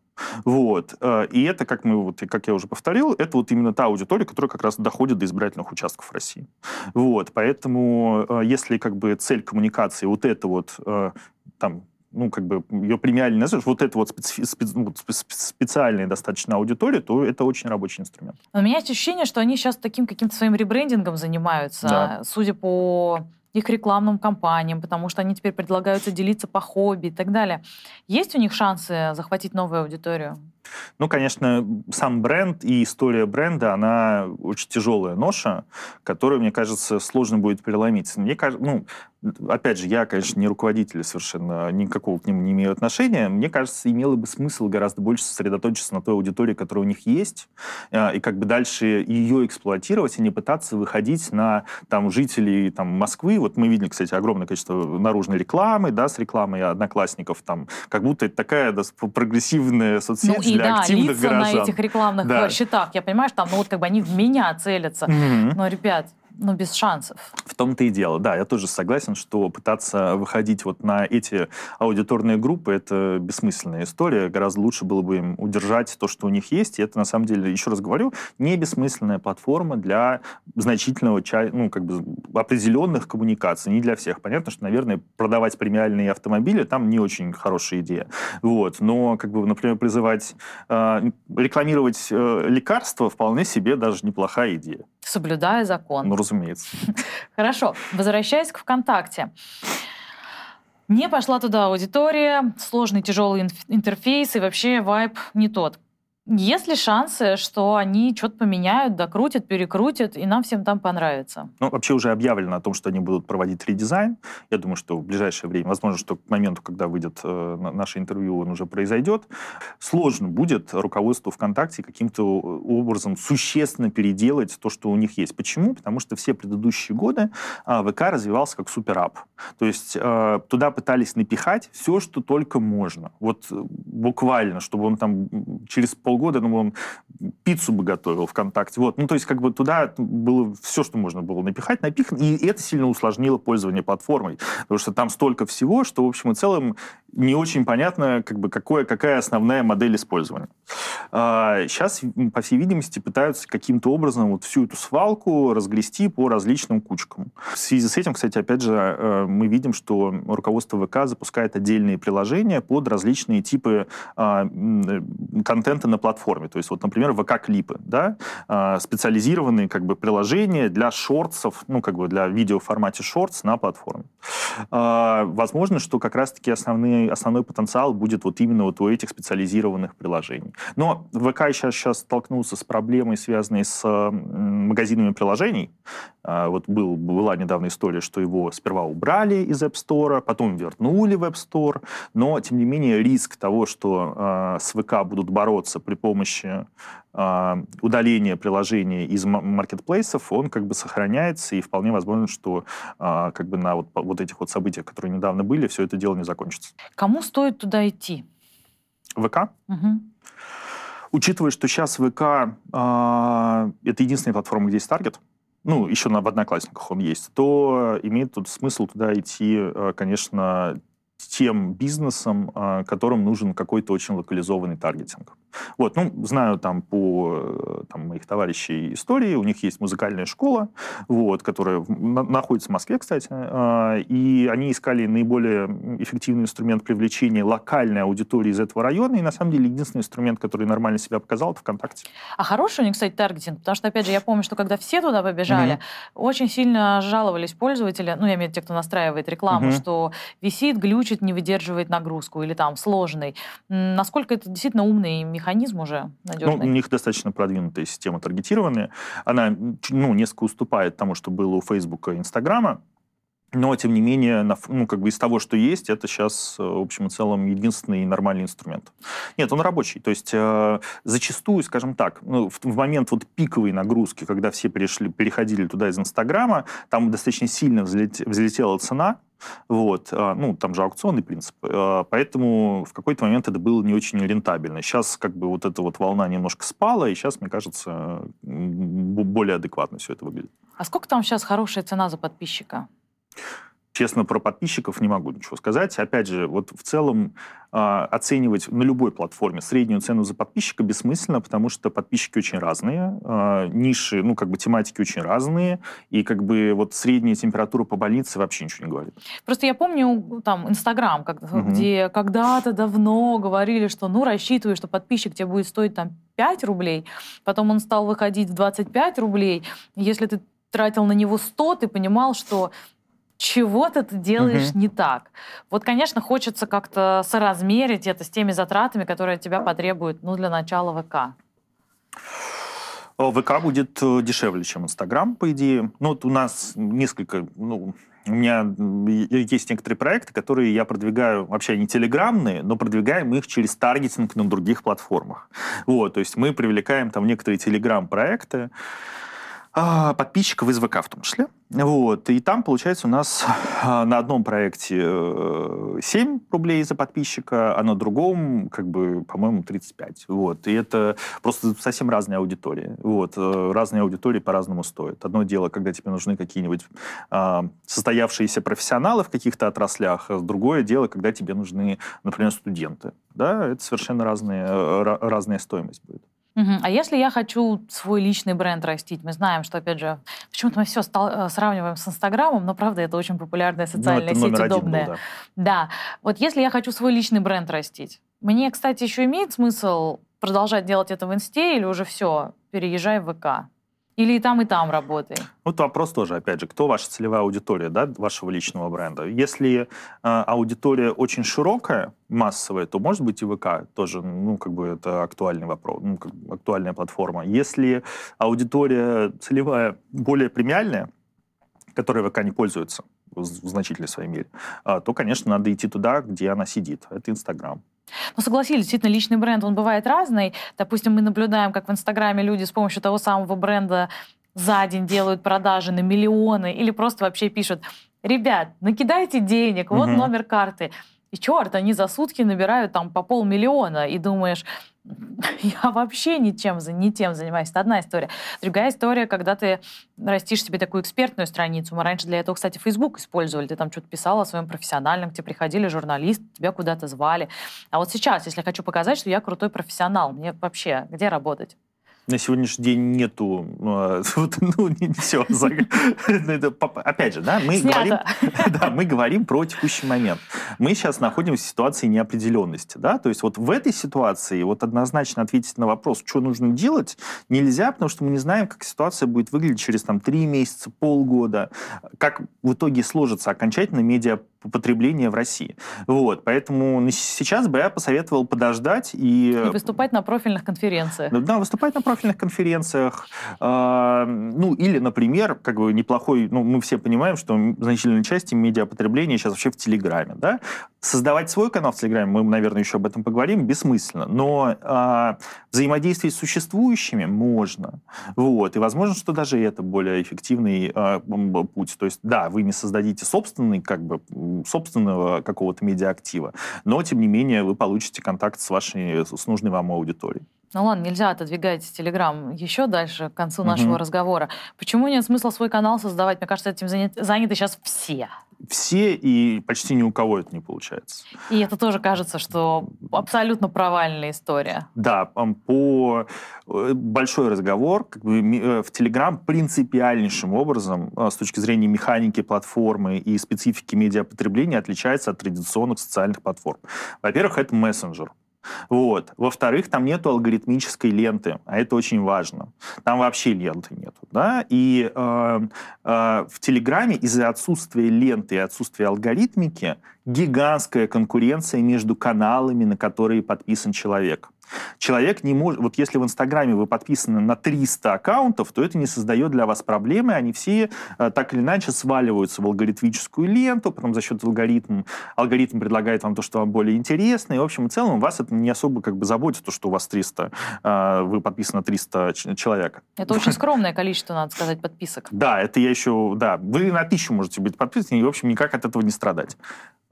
Вот. Э, и это, как, мы, вот, как я уже повторил, это вот именно та аудитория, которая как раз доходит до избирательных участков России. Вот. Поэтому э, если как бы цель коммуникации вот это вот э, там ну, как бы ее премиально назовешь, вот это вот специ, специ, ну, специальная достаточно аудитория, то это очень рабочий инструмент. Но у меня есть ощущение, что они сейчас таким каким-то своим ребрендингом занимаются, да. судя по их рекламным кампаниям, потому что они теперь предлагаются делиться по хобби и так далее. Есть у них шансы захватить новую аудиторию? Ну, конечно, сам бренд и история бренда, она очень тяжелая ноша, которую, мне кажется, сложно будет переломить. Мне кажется, ну, опять же, я, конечно, не руководитель совершенно, никакого к нему не имею отношения. Мне кажется, имело бы смысл гораздо больше сосредоточиться на той аудитории, которая у них есть, э, и как бы дальше ее эксплуатировать, и не пытаться выходить на там, жителей там, Москвы. Вот мы видели, кстати, огромное количество наружной рекламы, да, с рекламой одноклассников, там, как будто это такая да, прогрессивная соцсеть ну, и, для да, активных лица горожан. на этих рекламных да. счетах, я понимаю, что там, ну вот как бы они в меня целятся. Mm-hmm. Но, ребят, ну, без шансов. В том-то и дело, да, я тоже согласен, что пытаться выходить вот на эти аудиторные группы, это бессмысленная история, гораздо лучше было бы им удержать то, что у них есть, и это, на самом деле, еще раз говорю, не бессмысленная платформа для значительного, ну, как бы, определенных коммуникаций, не для всех. Понятно, что, наверное, продавать премиальные автомобили там не очень хорошая идея, вот, но, как бы, например, призывать э, рекламировать э, лекарства вполне себе даже неплохая идея. Соблюдая закон. Ну, разумеется. Хорошо. Возвращаясь к ВКонтакте. Не пошла туда аудитория, сложный тяжелый интерфейс и вообще вайп не тот. Есть ли шансы, что они что-то поменяют, докрутят, перекрутят, и нам всем там понравится? Ну, вообще уже объявлено о том, что они будут проводить редизайн. Я думаю, что в ближайшее время, возможно, что к моменту, когда выйдет э, наше интервью, он уже произойдет. Сложно будет руководству ВКонтакте каким-то образом существенно переделать то, что у них есть. Почему? Потому что все предыдущие годы э, ВК развивался как суперап. То есть э, туда пытались напихать все, что только можно. Вот э, буквально, чтобы он там через пол полгода, ну, он пиццу бы готовил ВКонтакте. Вот. Ну, то есть, как бы туда было все, что можно было напихать, напихано, и это сильно усложнило пользование платформой, потому что там столько всего, что, в общем и целом, не очень понятно, как бы, какое, какая основная модель использования. А, сейчас, по всей видимости, пытаются каким-то образом вот всю эту свалку разгрести по различным кучкам. В связи с этим, кстати, опять же, э, мы видим, что руководство ВК запускает отдельные приложения под различные типы а, контента на платформе. То есть, вот, например, ВК-клипы, да, а, специализированные как бы приложения для шортсов, ну, как бы для видео в формате шортс на платформе. А, возможно, что как раз-таки основные, основной потенциал будет вот именно вот у этих специализированных приложений. Но ВК сейчас, сейчас столкнулся с проблемой, связанной с магазинами приложений. А, вот был, была недавно история, что его сперва убрали из App Store, потом вернули в App Store, но, тем не менее, риск того, что с ВК будут бороться при помощи э, удаления приложения из маркетплейсов, он как бы сохраняется, и вполне возможно, что э, как бы на вот, вот этих вот событиях, которые недавно были, все это дело не закончится. Кому стоит туда идти? ВК? Угу. Учитывая, что сейчас ВК э, это единственная платформа, где есть таргет, ну, еще на, в Одноклассниках он есть, то имеет тут смысл туда идти, конечно, тем бизнесом, а, которым нужен какой-то очень локализованный таргетинг. Вот, ну, знаю там по э, там, моих товарищей истории, у них есть музыкальная школа, вот, которая на, находится в Москве, кстати, э, и они искали наиболее эффективный инструмент привлечения локальной аудитории из этого района, и на самом деле единственный инструмент, который нормально себя показал, это ВКонтакте. А хороший у них, кстати, таргетинг, потому что, опять же, я помню, что когда все туда побежали, mm-hmm. очень сильно жаловались пользователи, ну, я имею в виду те, кто настраивает рекламу, mm-hmm. что висит, глючит, не выдерживает нагрузку или там сложный. Насколько это действительно умный механизм уже надежный? Ну, у них достаточно продвинутая система таргетированная. Она ну, несколько уступает тому, что было у Фейсбука и Инстаграма. Но, тем не менее, ну, как бы из того, что есть, это сейчас, э, в общем и целом, единственный нормальный инструмент. Нет, он рабочий. То есть э, зачастую, скажем так, ну, в, в момент вот пиковой нагрузки, когда все перешли, переходили туда из Инстаграма, там достаточно сильно взлет, взлетела цена, вот, э, ну, там же аукционный принцип. Э, поэтому в какой-то момент это было не очень рентабельно. Сейчас как бы вот эта вот волна немножко спала, и сейчас, мне кажется, более адекватно все это выглядит. А сколько там сейчас хорошая цена за подписчика? Честно, про подписчиков не могу ничего сказать. Опять же, вот в целом э, оценивать на любой платформе среднюю цену за подписчика бессмысленно, потому что подписчики очень разные, э, ниши, ну, как бы тематики очень разные, и как бы вот средняя температура по больнице вообще ничего не говорит. Просто я помню там Инстаграм, как, угу. где когда-то давно говорили, что ну, рассчитывай, что подписчик тебе будет стоить там 5 рублей, потом он стал выходить в 25 рублей. Если ты тратил на него 100, ты понимал, что чего-то ты делаешь угу. не так. Вот, конечно, хочется как-то соразмерить это с теми затратами, которые от тебя потребуют, ну, для начала ВК. ВК будет э, дешевле, чем Инстаграм, по идее. Ну, вот у нас несколько, ну, у меня есть некоторые проекты, которые я продвигаю, вообще не телеграммные, но продвигаем их через таргетинг на других платформах. Вот, то есть мы привлекаем там некоторые телеграм-проекты, подписчиков из ВК в том числе. Вот. И там, получается, у нас а, на одном проекте 7 э, рублей за подписчика, а на другом, как бы, по-моему, 35. Вот. И это просто совсем разные аудитории. Вот. Э, разные аудитории по-разному стоят. Одно дело, когда тебе нужны какие-нибудь а, состоявшиеся профессионалы в каких-то отраслях, а другое дело, когда тебе нужны, например, студенты. Да, это совершенно разные, э, разная стоимость будет. Угу. А если я хочу свой личный бренд растить? Мы знаем, что, опять же, почему-то мы все стал, э, сравниваем с Инстаграмом, но, правда, это очень популярная ну, социальная сеть, удобная. Был, да. да. Вот если я хочу свой личный бренд растить, мне, кстати, еще имеет смысл продолжать делать это в Инсте или уже все, переезжай в ВК? Или и там, и там работай? Вот вопрос тоже, опять же, кто ваша целевая аудитория да, вашего личного бренда? Если э, аудитория очень широкая, массовая, то, может быть, и ВК тоже, ну, как бы это актуальный вопрос, ну, как бы актуальная платформа. Если аудитория целевая более премиальная, которой ВК не пользуется в значительной своей мере, э, то, конечно, надо идти туда, где она сидит. Это Инстаграм. Ну, согласились, действительно, личный бренд, он бывает разный. Допустим, мы наблюдаем, как в Инстаграме люди с помощью того самого бренда за день делают продажи на миллионы или просто вообще пишут, ребят, накидайте денег, вот угу. номер карты. И черт, они за сутки набирают там по полмиллиона, и думаешь, я вообще ничем, не тем занимаюсь. Это одна история. Другая история, когда ты растишь себе такую экспертную страницу. Мы раньше для этого, кстати, Facebook использовали. Ты там что-то писал о своем профессиональном, к тебе приходили журналисты, тебя куда-то звали. А вот сейчас, если я хочу показать, что я крутой профессионал, мне вообще где работать? На сегодняшний день нету, а, ну, не все. Опять же, да, мы говорим, да, мы говорим про текущий момент. Мы сейчас находимся в ситуации неопределенности, да, то есть вот в этой ситуации вот однозначно ответить на вопрос, что нужно делать, нельзя, потому что мы не знаем, как ситуация будет выглядеть через там три месяца, полгода, как в итоге сложится окончательно медиа потребления в России. Вот, поэтому сейчас бы я посоветовал подождать и... И выступать на профильных конференциях. Да, выступать на профильных конференциях. Э, ну, или, например, как бы неплохой... Ну, мы все понимаем, что значительная часть медиапотребления сейчас вообще в Телеграме, да? Создавать свой канал в Телеграме, мы, наверное, еще об этом поговорим, бессмысленно. Но э, взаимодействовать с существующими можно. Вот. И возможно, что даже это более эффективный э, путь. То есть, да, вы не создадите собственный, как бы, собственного какого-то медиаактива, но, тем не менее, вы получите контакт с вашей, с нужной вам аудиторией. Ну ладно, нельзя отодвигать Телеграм еще дальше, к концу нашего угу. разговора. Почему нет смысла свой канал создавать? Мне кажется, этим заняты сейчас все все, и почти ни у кого это не получается. И это тоже кажется, что абсолютно провальная история. Да, по э, большой разговор как бы, э, в Telegram принципиальнейшим образом э, с точки зрения механики платформы и специфики медиапотребления отличается от традиционных социальных платформ. Во-первых, это мессенджер. Вот. Во-вторых, там нету алгоритмической ленты, а это очень важно. Там вообще ленты нету. Да? И э, э, в Телеграме из-за отсутствия ленты и отсутствия алгоритмики гигантская конкуренция между каналами, на которые подписан человек. Человек не может... Вот если в Инстаграме вы подписаны на 300 аккаунтов, то это не создает для вас проблемы. Они все э, так или иначе сваливаются в алгоритмическую ленту, потом за счет алгоритма алгоритм предлагает вам то, что вам более интересно. И, в общем и целом, вас это не особо как бы заботит, то, что у вас 300, э, вы подписаны на 300 человек. Это очень скромное количество, надо сказать, подписок. Да, это я еще... Да, вы на тысячу можете быть подписаны, и, в общем, никак от этого не страдать.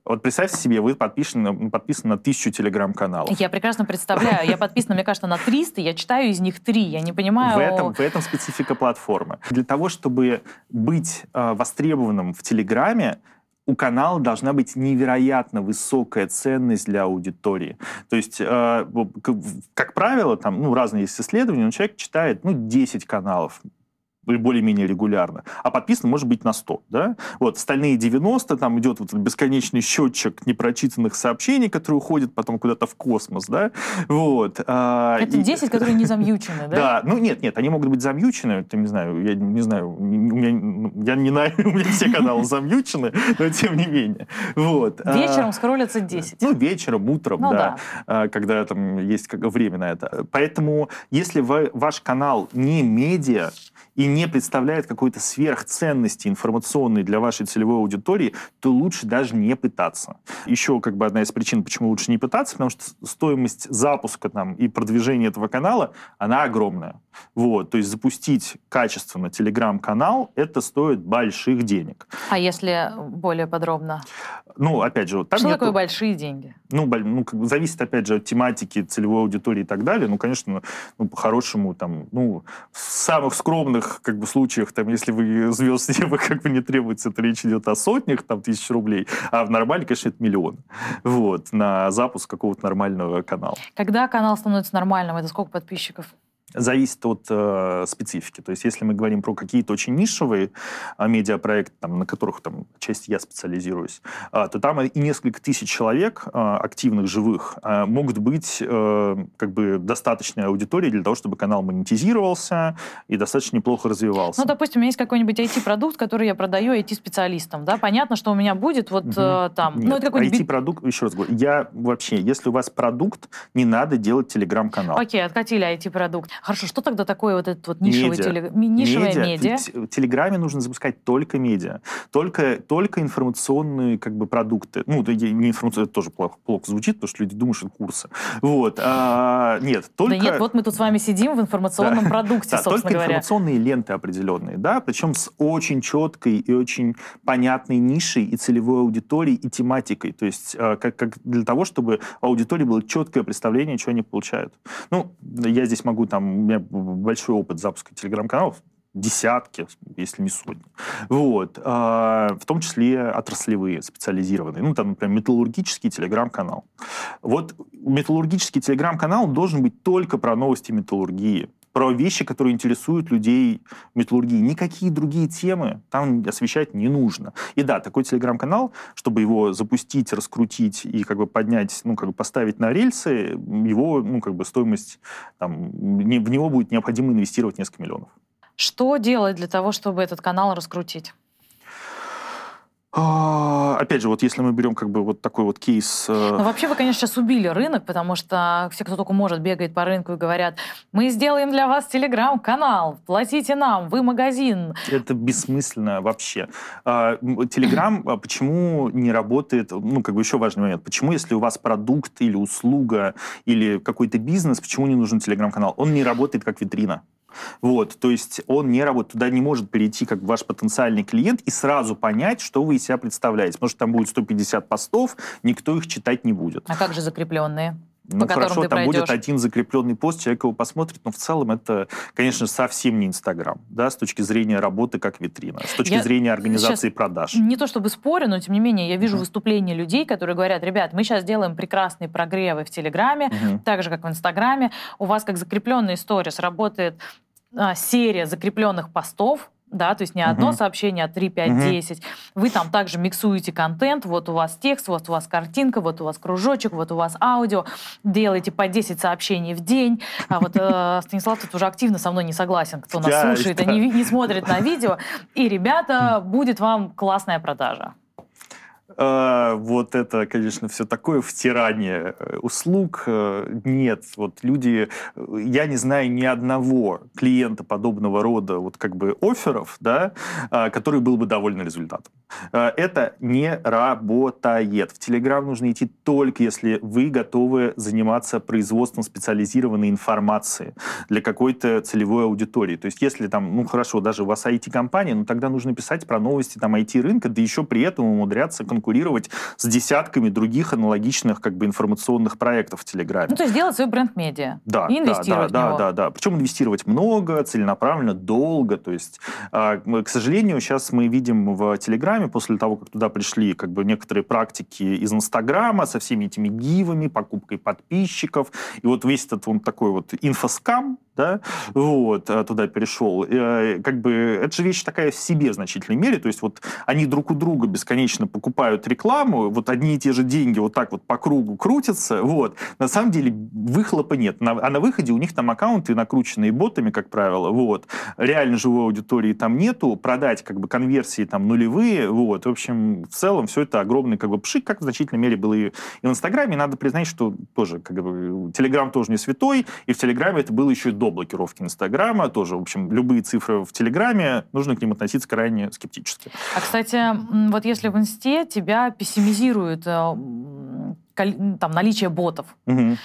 Вот представьте себе, вы подписаны, подписаны на тысячу телеграм-каналов. Я прекрасно представляю. Я подписана, мне кажется, на 300, я читаю из них три. Я не понимаю... В этом, в этом специфика платформы. Для того, чтобы быть э, востребованным в Телеграме, у канала должна быть невероятно высокая ценность для аудитории. То есть, э, как правило, там, ну, разные есть исследования, но человек читает, ну, 10 каналов, более-менее регулярно, а подписан может быть на 100, да? Вот, остальные 90, там идет вот бесконечный счетчик непрочитанных сообщений, которые уходят потом куда-то в космос, да? Вот. А, это 10, и... которые не замьючены, да? Да, ну нет, нет, они могут быть замьючены, это не знаю, я не знаю, у меня, ну, я не знаю, у меня все каналы замьючены, но тем не менее. Вот. А, вечером скроллятся 10. Ну, вечером, утром, ну, да, да, когда там есть время на это. Поэтому, если ваш канал не медиа, и не представляет какой-то сверхценности информационной для вашей целевой аудитории, то лучше даже не пытаться. Еще как бы одна из причин, почему лучше не пытаться, потому что стоимость запуска там, и продвижения этого канала, она огромная. Вот, то есть запустить качественно телеграм-канал, это стоит больших денег. А если более подробно? Ну, опять же, там Что нету... такое большие деньги? Ну, ну как бы зависит, опять же, от тематики, целевой аудитории и так далее. Ну, конечно, ну, по-хорошему, там, ну, в самых скромных, как бы, случаях, там, если вы звезд вы как бы не требуется, то речь идет о сотнях, там, тысяч рублей, а в нормале, конечно, это миллион. Вот, на запуск какого-то нормального канала. Когда канал становится нормальным, это сколько подписчиков? Зависит от э, специфики. То есть если мы говорим про какие-то очень нишевые э, медиапроекты, там, на которых там, часть я специализируюсь, э, то там и несколько тысяч человек, э, активных, живых, э, могут быть э, как бы достаточной аудиторией для того, чтобы канал монетизировался и достаточно неплохо развивался. Ну, допустим, у меня есть какой-нибудь IT-продукт, который я продаю IT-специалистам, да? Понятно, что у меня будет вот э, там... Нет, ну, это IT-продукт, еще раз говорю, я вообще, если у вас продукт, не надо делать телеграм-канал. Окей, откатили IT-продукт. Хорошо, что тогда такое вот этот вот нишевый медиа. Теле... нишевое медиа? медиа? В Телеграме нужно запускать только медиа, только, только информационные как бы продукты. Ну, не информационные, это тоже плохо, плохо звучит, потому что люди думают, что это курсы. Вот. А, нет, только... Да нет, вот мы тут с вами сидим в информационном да. продукте, да, собственно только говоря. информационные ленты определенные, да, причем с очень четкой и очень понятной нишей и целевой аудиторией и тематикой. То есть а, как, как для того, чтобы аудитории было четкое представление, что они получают. Ну, я здесь могу там, меня большой опыт запуска телеграм-каналов, десятки, если не сотни. Вот. А, в том числе отраслевые, специализированные. Ну, там, например, металлургический телеграм-канал. Вот металлургический телеграм-канал должен быть только про новости металлургии про вещи, которые интересуют людей металлургии. Никакие другие темы там освещать не нужно. И да, такой телеграм-канал, чтобы его запустить, раскрутить и как бы поднять, ну, как бы поставить на рельсы, его, ну, как бы стоимость, там, не, в него будет необходимо инвестировать несколько миллионов. Что делать для того, чтобы этот канал раскрутить? А, опять же, вот если мы берем как бы вот такой вот кейс... Э, ну, вообще вы, конечно, сейчас убили рынок, потому что все, кто только может, бегает по рынку и говорят, мы сделаем для вас телеграм-канал, платите нам, вы магазин. Это бессмысленно вообще. Телеграм а почему не работает, ну, как бы еще важный момент, почему, если у вас продукт или услуга или какой-то бизнес, почему не нужен телеграм-канал? Он не работает как витрина. Вот, то есть он не работает, туда не может перейти как ваш потенциальный клиент и сразу понять, что вы из себя представляете. Потому что там будет 150 постов, никто их читать не будет. А как же закрепленные? Ну, хорошо, там пройдешь. будет один закрепленный пост, человек его посмотрит, но в целом это, конечно, совсем не Инстаграм, да, с точки зрения работы как витрина, с точки я зрения организации продаж. Не то чтобы спорю, но тем не менее я вижу uh-huh. выступления людей, которые говорят, ребят, мы сейчас делаем прекрасные прогревы в Телеграме, uh-huh. так же, как в Инстаграме, у вас как закрепленная история сработает а, серия закрепленных постов, да, то есть не одно uh-huh. сообщение, а 3, 5, uh-huh. 10. Вы там также миксуете контент, вот у вас текст, вот у вас картинка, вот у вас кружочек, вот у вас аудио, делаете по 10 сообщений в день. А вот э, Станислав тут уже активно со мной не согласен, кто нас слушает и не, не смотрит на видео. И, ребята, будет вам классная продажа. А, вот это, конечно, все такое втирание э, услуг. Э, нет, вот люди, э, я не знаю ни одного клиента подобного рода вот как бы офферов, да, а, который был бы доволен результатом. Это не работает. В Телеграм нужно идти только если вы готовы заниматься производством специализированной информации для какой-то целевой аудитории. То есть если там, ну хорошо, даже у вас IT-компания, ну тогда нужно писать про новости там IT-рынка, да еще при этом умудряться конкурировать конкурировать с десятками других аналогичных как бы информационных проектов в Телеграме. Ну, то есть сделать свой бренд-медиа. Да, и инвестировать да, в него. да, да, да. Причем инвестировать много, целенаправленно, долго. То есть, а, к сожалению, сейчас мы видим в Телеграме, после того, как туда пришли как бы некоторые практики из Инстаграма со всеми этими гивами, покупкой подписчиков, и вот весь этот вот такой вот инфоскам, да, вот, а, туда перешел. Э, как бы это же вещь такая в себе в значительной мере, то есть вот они друг у друга бесконечно покупают рекламу, вот одни и те же деньги вот так вот по кругу крутятся, вот. На самом деле выхлопа нет, а на выходе у них там аккаунты накрученные ботами, как правило, вот. Реально живой аудитории там нету, продать как бы конверсии там нулевые, вот. В общем, в целом все это огромный как бы пшик, как в значительной мере было и, в Инстаграме. Надо признать, что тоже как бы Телеграм тоже не святой, и в Телеграме это было еще до блокировки Инстаграма, тоже, в общем, любые цифры в Телеграме, нужно к ним относиться крайне скептически. А, кстати, вот если в Инсте тебя пессимизирует э, там, наличие ботов, Мгм.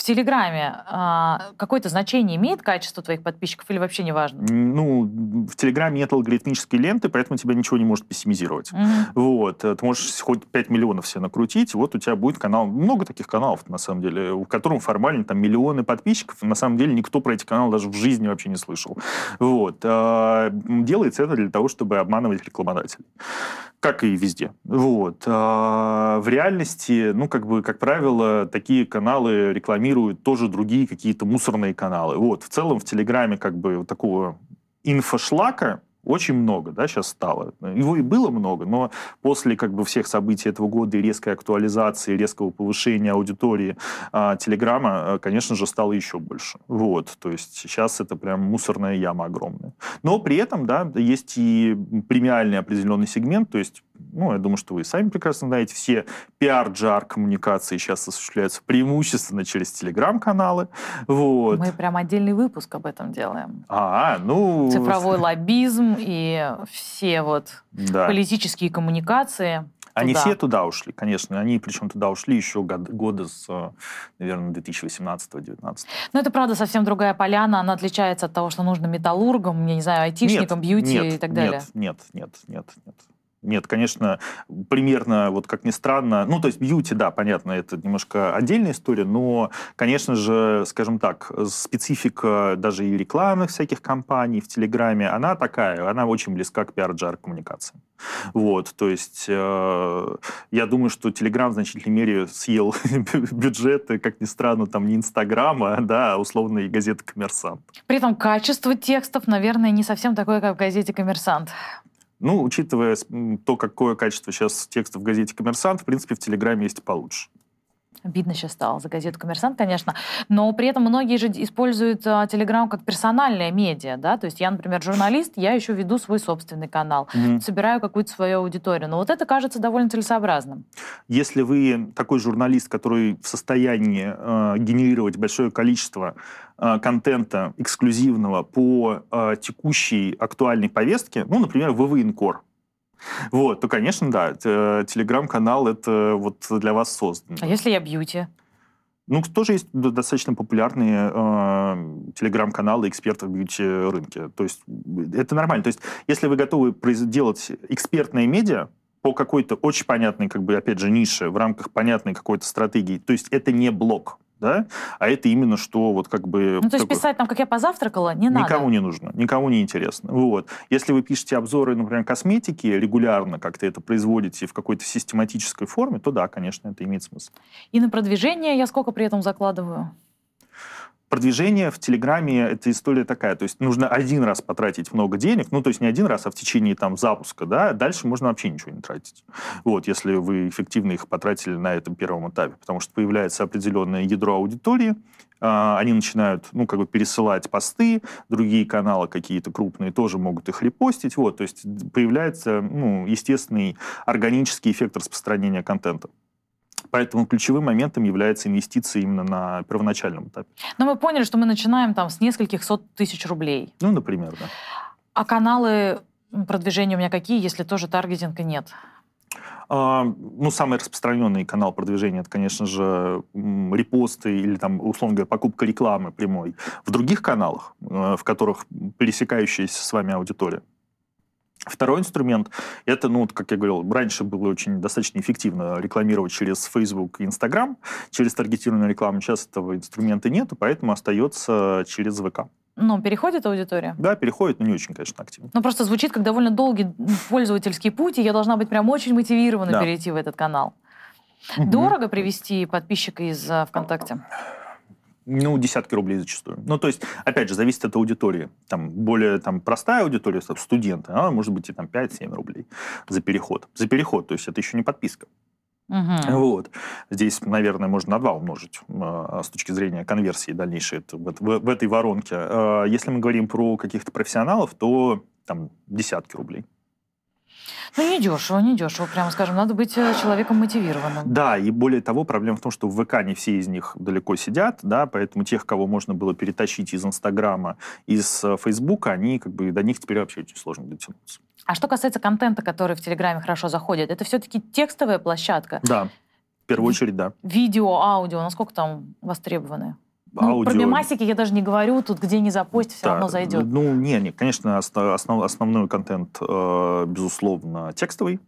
В Телеграме а, какое-то значение имеет качество твоих подписчиков или вообще не важно? Ну, в Телеграме нет алгоритмической ленты, поэтому тебя ничего не может пессимизировать. Мгм. Вот, э, ты можешь хоть 5 миллионов себе накрутить, вот у тебя будет канал, много таких каналов, на самом деле, у которых формально там миллионы подписчиков, на самом деле никто про эти каналы даже в жизни вообще не слышал. Вот. а, Делается это для того, чтобы обманывать рекламодателей. Как и везде. Вот. А, В реальности, ну, как бы, как правило, такие каналы рекламируют тоже другие какие-то мусорные каналы. Вот. В целом в Телеграме как бы вот такого инфошлака очень много, да, сейчас стало. Его и было много, но после как бы всех событий этого года и резкой актуализации, резкого повышения аудитории а, Телеграма, а, конечно же, стало еще больше. Вот, то есть сейчас это прям мусорная яма огромная. Но при этом, да, есть и премиальный определенный сегмент, то есть ну, я думаю, что вы сами прекрасно знаете, все пиар-джар коммуникации сейчас осуществляются преимущественно через телеграм-каналы. Вот. Мы прям отдельный выпуск об этом делаем. А, ну... Цифровой лоббизм и все вот Да. политические коммуникации. Они туда. все туда ушли, конечно. Они причем туда ушли еще год- года с, наверное, 2018-2019. Но это, правда, совсем другая поляна. Она отличается от того, что нужно металлургам, я не знаю, айтишникам, бьюти нет, и так далее. Нет, нет, нет, нет, нет. Нет, конечно, примерно, вот как ни странно, ну, то есть бьюти, да, понятно, это немножко отдельная история, но, конечно же, скажем так, специфика даже и рекламных всяких компаний в Телеграме, она такая, она очень близка к пиар-джар коммуникациям. Вот, то есть э, я думаю, что Телеграм в значительной мере съел бюджеты, как ни странно, там не Инстаграма, да, а условно и газеты «Коммерсант». При этом качество текстов, наверное, не совсем такое, как в газете «Коммерсант». Ну, учитывая то, какое качество сейчас текста в газете «Коммерсант», в принципе, в Телеграме есть получше. Обидно сейчас стало за газету «Коммерсант», конечно. Но при этом многие же используют а, Телеграм как персональное медиа, да? То есть я, например, журналист, я еще веду свой собственный канал, Мгм. собираю какую-то свою аудиторию. Но вот это кажется довольно целесообразным. Если вы такой журналист, который в состоянии э, генерировать большое количество э, контента эксклюзивного по э, текущей актуальной повестке, ну, например, вы военкор, вот, то, конечно, да, э, телеграм-канал это вот для вас создан. А если я бьюти? Ну, тоже есть достаточно популярные э, телеграм-каналы экспертов в бьюти-рынке. То есть это нормально. То есть если вы готовы делать экспертное медиа по какой-то очень понятной, как бы, опять же, нише, в рамках понятной какой-то стратегии, то есть это не блок, да, а это именно что вот как бы... Ну, то есть такой- писать там, как я позавтракала, не надо. Никому не нужно, никому не интересно. Вот. Если вы пишете обзоры, например, косметики регулярно, как-то это производите в какой-то систематической форме, то да, конечно, это имеет смысл. И на продвижение я сколько при этом закладываю? Продвижение в Телеграме – это история такая, то есть нужно один раз потратить много денег, ну, то есть не один раз, а в течение там запуска, да, дальше можно вообще ничего не тратить. Вот, если вы эффективно их потратили на этом первом этапе, потому что появляется определенное ядро аудитории, а, они начинают, ну, как бы пересылать посты, другие каналы какие-то крупные тоже могут их репостить, вот, то есть появляется, ну, естественный органический эффект распространения контента. Поэтому ключевым моментом является инвестиция именно на первоначальном этапе. Но мы поняли, что мы начинаем там с нескольких сот тысяч рублей. Ну, например, да. А каналы продвижения у меня какие, если тоже таргетинга нет? А, ну, самый распространенный канал продвижения, это, конечно же, репосты или, там, условно говоря, покупка рекламы прямой в других каналах, э, в которых пересекающаяся с вами аудитория. Второй инструмент – это, ну, как я говорил, раньше было очень достаточно эффективно рекламировать через Facebook и Instagram, через таргетированную рекламу. Сейчас этого инструмента нет, поэтому остается через ВК. Ну, переходит аудитория? Да, переходит, но не очень, конечно, активно. Ну, просто звучит как довольно долгий пользовательский путь, и я должна быть прям очень мотивирована да. перейти в этот канал. Угу. Дорого привести подписчика из uh, ВКонтакте? Ну, десятки рублей зачастую. Ну, то есть, опять же, зависит от аудитории. Там более там, простая аудитория, студенты, она может быть и там 5-7 рублей за переход. За переход, то есть это еще не подписка. Угу. Вот. Здесь, наверное, можно на два умножить э, с точки зрения конверсии дальнейшей в, в, в этой воронке. Э, если мы говорим про каких-то профессионалов, то там десятки рублей. Ну, не дешево, не дешево, прямо скажем. Надо быть э, человеком мотивированным. Да, и более того, проблема в том, что в ВК не все из них далеко сидят, да, поэтому тех, кого можно было перетащить из Инстаграма, из э, Фейсбука, они как бы до них теперь вообще очень сложно дотянуться. А что касается контента, который в Телеграме хорошо заходит, это все-таки текстовая площадка? Да, в первую очередь, да. Видео, аудио, насколько там востребованы? Ну, аудио... Про мемасики я даже не говорю, тут где не запустить, все да. равно зайдет. Ну, не, не, конечно, основ, основной контент, э, безусловно, текстовый,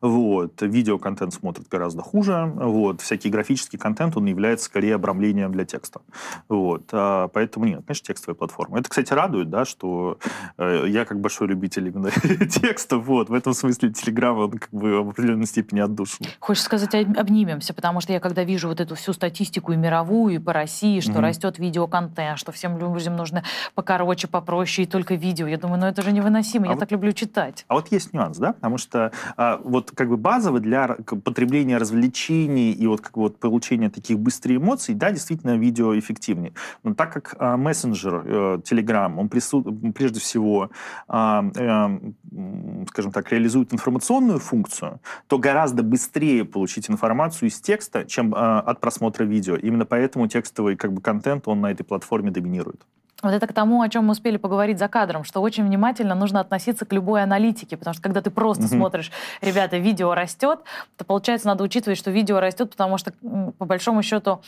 вот. Видеоконтент смотрит гораздо хуже. Вот. Всякий графический контент, он является скорее обрамлением для текста. Вот. А, поэтому нет, конечно, текстовая платформа. Это, кстати, радует, да, что э, я как большой любитель именно текста. Вот. В этом смысле Телеграм, он как бы в определенной степени отдушен. Хочешь сказать, обнимемся, потому что я когда вижу вот эту всю статистику и мировую, и по России, что mm-hmm. растет видеоконтент, что всем людям нужно покороче, попроще, и только видео. Я думаю, ну это же невыносимо, а я вот, так люблю читать. А вот есть нюанс, да, потому что а, вот как бы базово для потребления развлечений и вот как бы вот получения таких быстрых эмоций, да, действительно видео эффективнее. Но так как а, мессенджер, э, Telegram, он прису... прежде всего, а, э, скажем так, реализует информационную функцию, то гораздо быстрее получить информацию из текста, чем э, от просмотра видео. Именно поэтому текстовый как бы контент, он на этой платформе доминирует. Вот это к тому, о чем мы успели поговорить за кадром, что очень внимательно нужно относиться к любой аналитике, потому что когда ты просто mm-hmm. смотришь, ребята, видео растет, то получается надо учитывать, что видео растет, потому что по большому счету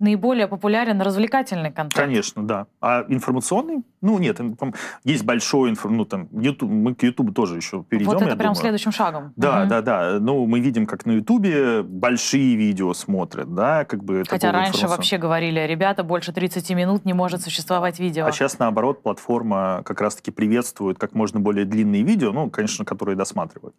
наиболее популярен развлекательный контент. Конечно, да. А информационный? Ну, нет, есть большой, ну, там, YouTube, мы к YouTube тоже еще перейдем, Вот это прям думаю. следующим шагом. Да, угу. да, да. Ну, мы видим, как на YouTube большие видео смотрят, да, как бы... Хотя раньше вообще говорили, ребята, больше 30 минут не может существовать видео. А сейчас, наоборот, платформа как раз-таки приветствует как можно более длинные видео, ну, конечно, которые досматривают.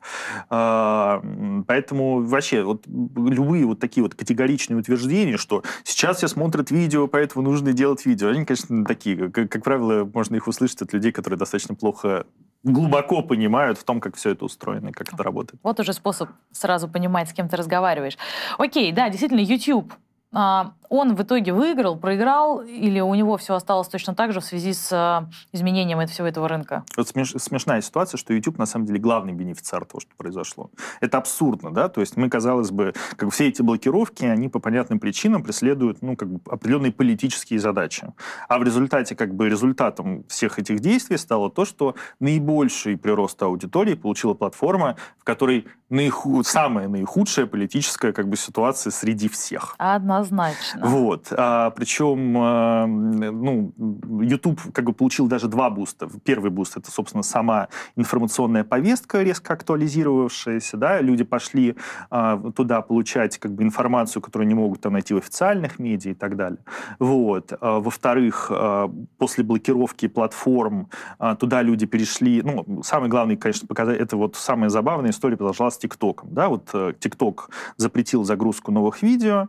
А, поэтому вообще вот любые вот такие вот категоричные утверждения, что сейчас все смотрят видео, поэтому нужно делать видео, они, конечно, такие, как, как правило, можно их услышать от людей, которые достаточно плохо глубоко понимают в том, как все это устроено и как это работает. Вот уже способ сразу понимать, с кем ты разговариваешь. Окей, да, действительно, YouTube он в итоге выиграл, проиграл, или у него все осталось точно так же в связи с а, изменением всего этого рынка? Вот смеш, смешная ситуация, что YouTube на самом деле главный бенефициар того, что произошло. Это абсурдно, да, то есть мы, казалось бы, как все эти блокировки, они по понятным причинам преследуют, ну, как бы определенные политические задачи. А в результате, как бы результатом всех этих действий стало то, что наибольший прирост аудитории получила платформа, в которой наиху... самая наихудшая политическая как бы ситуация среди всех. Однозначно. Вот. А, причем, а, ну, YouTube как бы получил даже два буста. Первый буст — это, собственно, сама информационная повестка, резко актуализировавшаяся, да, люди пошли а, туда получать как бы информацию, которую не могут там найти в официальных медиа и так далее. Вот. А, во-вторых, а, после блокировки платформ а, туда люди перешли, ну, самый главный, конечно, показать, это вот самая забавная история продолжалась ТикТоком. Да? Вот э, ТикТок запретил загрузку новых видео,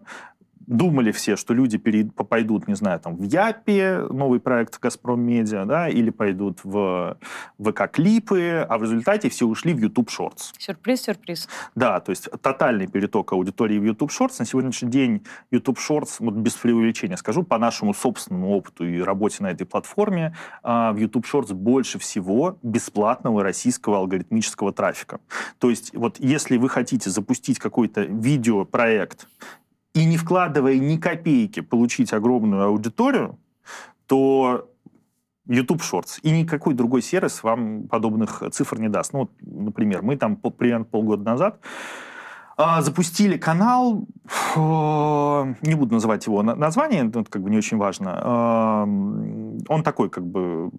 думали все, что люди перейд, пойдут, не знаю, там, в Япе, новый проект «Газпром Медиа», да, или пойдут в ВК-клипы, а в результате все ушли в YouTube Shorts. Сюрприз, сюрприз. Да, то есть тотальный переток аудитории в YouTube Shorts. На сегодняшний день YouTube Shorts, вот без преувеличения скажу, по нашему собственному опыту и работе на этой платформе, а, в YouTube Shorts больше всего бесплатного российского алгоритмического трафика. То есть вот если вы хотите запустить какой-то видеопроект, и не вкладывая ни копейки получить огромную аудиторию, то YouTube Shorts и никакой другой сервис вам подобных цифр не даст. Ну, вот, например, мы там примерно полгода назад запустили канал, не буду называть его название, это как бы не очень важно. Он такой как бы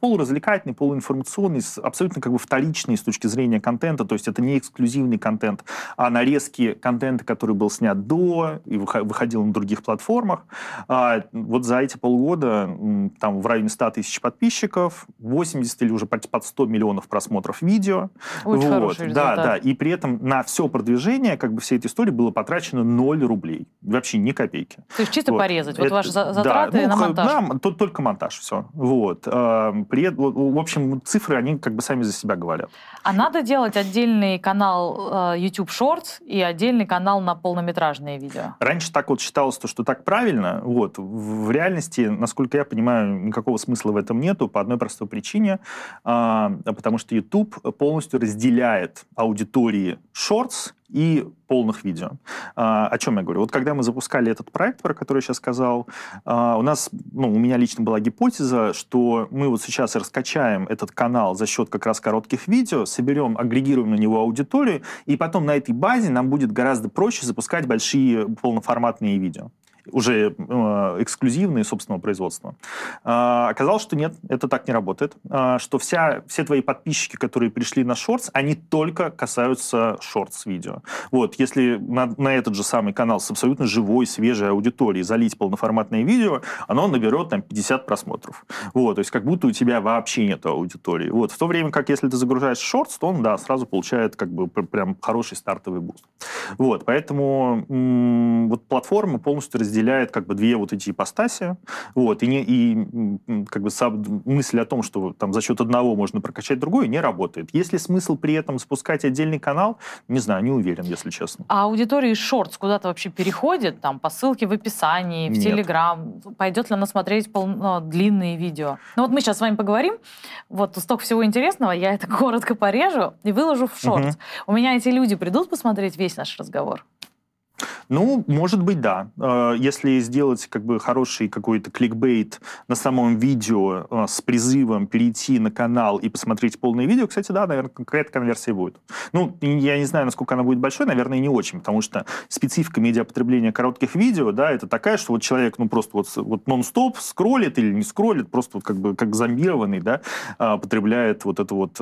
полуразвлекательный, полуинформационный, абсолютно как бы вторичный с точки зрения контента, то есть это не эксклюзивный контент, а нарезки контента, который был снят до и выходил на других платформах. А вот за эти полгода там в районе 100 тысяч подписчиков, 80 или уже под 100 миллионов просмотров видео. Очень вот. хороший результат. Да, да, и при этом на все продвижение как бы всей этой истории было потрачено 0 рублей. Вообще ни копейки. То есть чисто вот. порезать. Вот это, ваши затраты да, ну, на монтаж. Да, только монтаж, все. Вот. При, в общем, цифры, они как бы сами за себя говорят. А надо делать отдельный канал э, YouTube Shorts и отдельный канал на полнометражные видео? Раньше так вот считалось, что так правильно. Вот. В реальности, насколько я понимаю, никакого смысла в этом нету по одной простой причине. А, потому что YouTube полностью разделяет аудитории Shorts и полных видео. А, о чем я говорю? Вот когда мы запускали этот проект, про который я сейчас сказал, а, у нас, ну, у меня лично была гипотеза, что мы вот сейчас раскачаем этот канал за счет как раз коротких видео, соберем, агрегируем на него аудиторию, и потом на этой базе нам будет гораздо проще запускать большие полноформатные видео уже э, эксклюзивные собственного производства. Э, оказалось, что нет, это так не работает. Э, что вся, все твои подписчики, которые пришли на Shorts, они только касаются Shorts видео. Вот, если на, на этот же самый канал с абсолютно живой, свежей аудиторией залить полноформатное видео, оно наберет там 50 просмотров. Вот, то есть как будто у тебя вообще нет аудитории. Вот, в то время как если ты загружаешь Shorts, то он, да, сразу получает как бы прям хороший стартовый буст. Вот, поэтому вот платформа полностью разделяет разделяет как бы две вот эти ипостаси, вот, и, не, и как бы мысль о том, что там за счет одного можно прокачать другое, не работает. Есть ли смысл при этом спускать отдельный канал? Не знаю, не уверен, если честно. А аудитория из Shorts куда-то вообще переходит? Там по ссылке в описании, в Телеграм? Пойдет ли она смотреть пол... ну, длинные видео? Ну вот мы сейчас с вами поговорим, вот столько всего интересного, я это коротко порежу и выложу в шортс. Угу. У меня эти люди придут посмотреть весь наш разговор? Ну, может быть, да. Э, если сделать как бы хороший какой-то кликбейт на самом видео э, с призывом перейти на канал и посмотреть полное видео, кстати, да, наверное, какая-то конверсия будет. Ну, я не знаю, насколько она будет большой, наверное, не очень, потому что специфика медиапотребления коротких видео, да, это такая, что вот человек, ну, просто вот, вот нон-стоп скроллит или не скроллит, просто вот как бы как зомбированный, да, э, потребляет вот это вот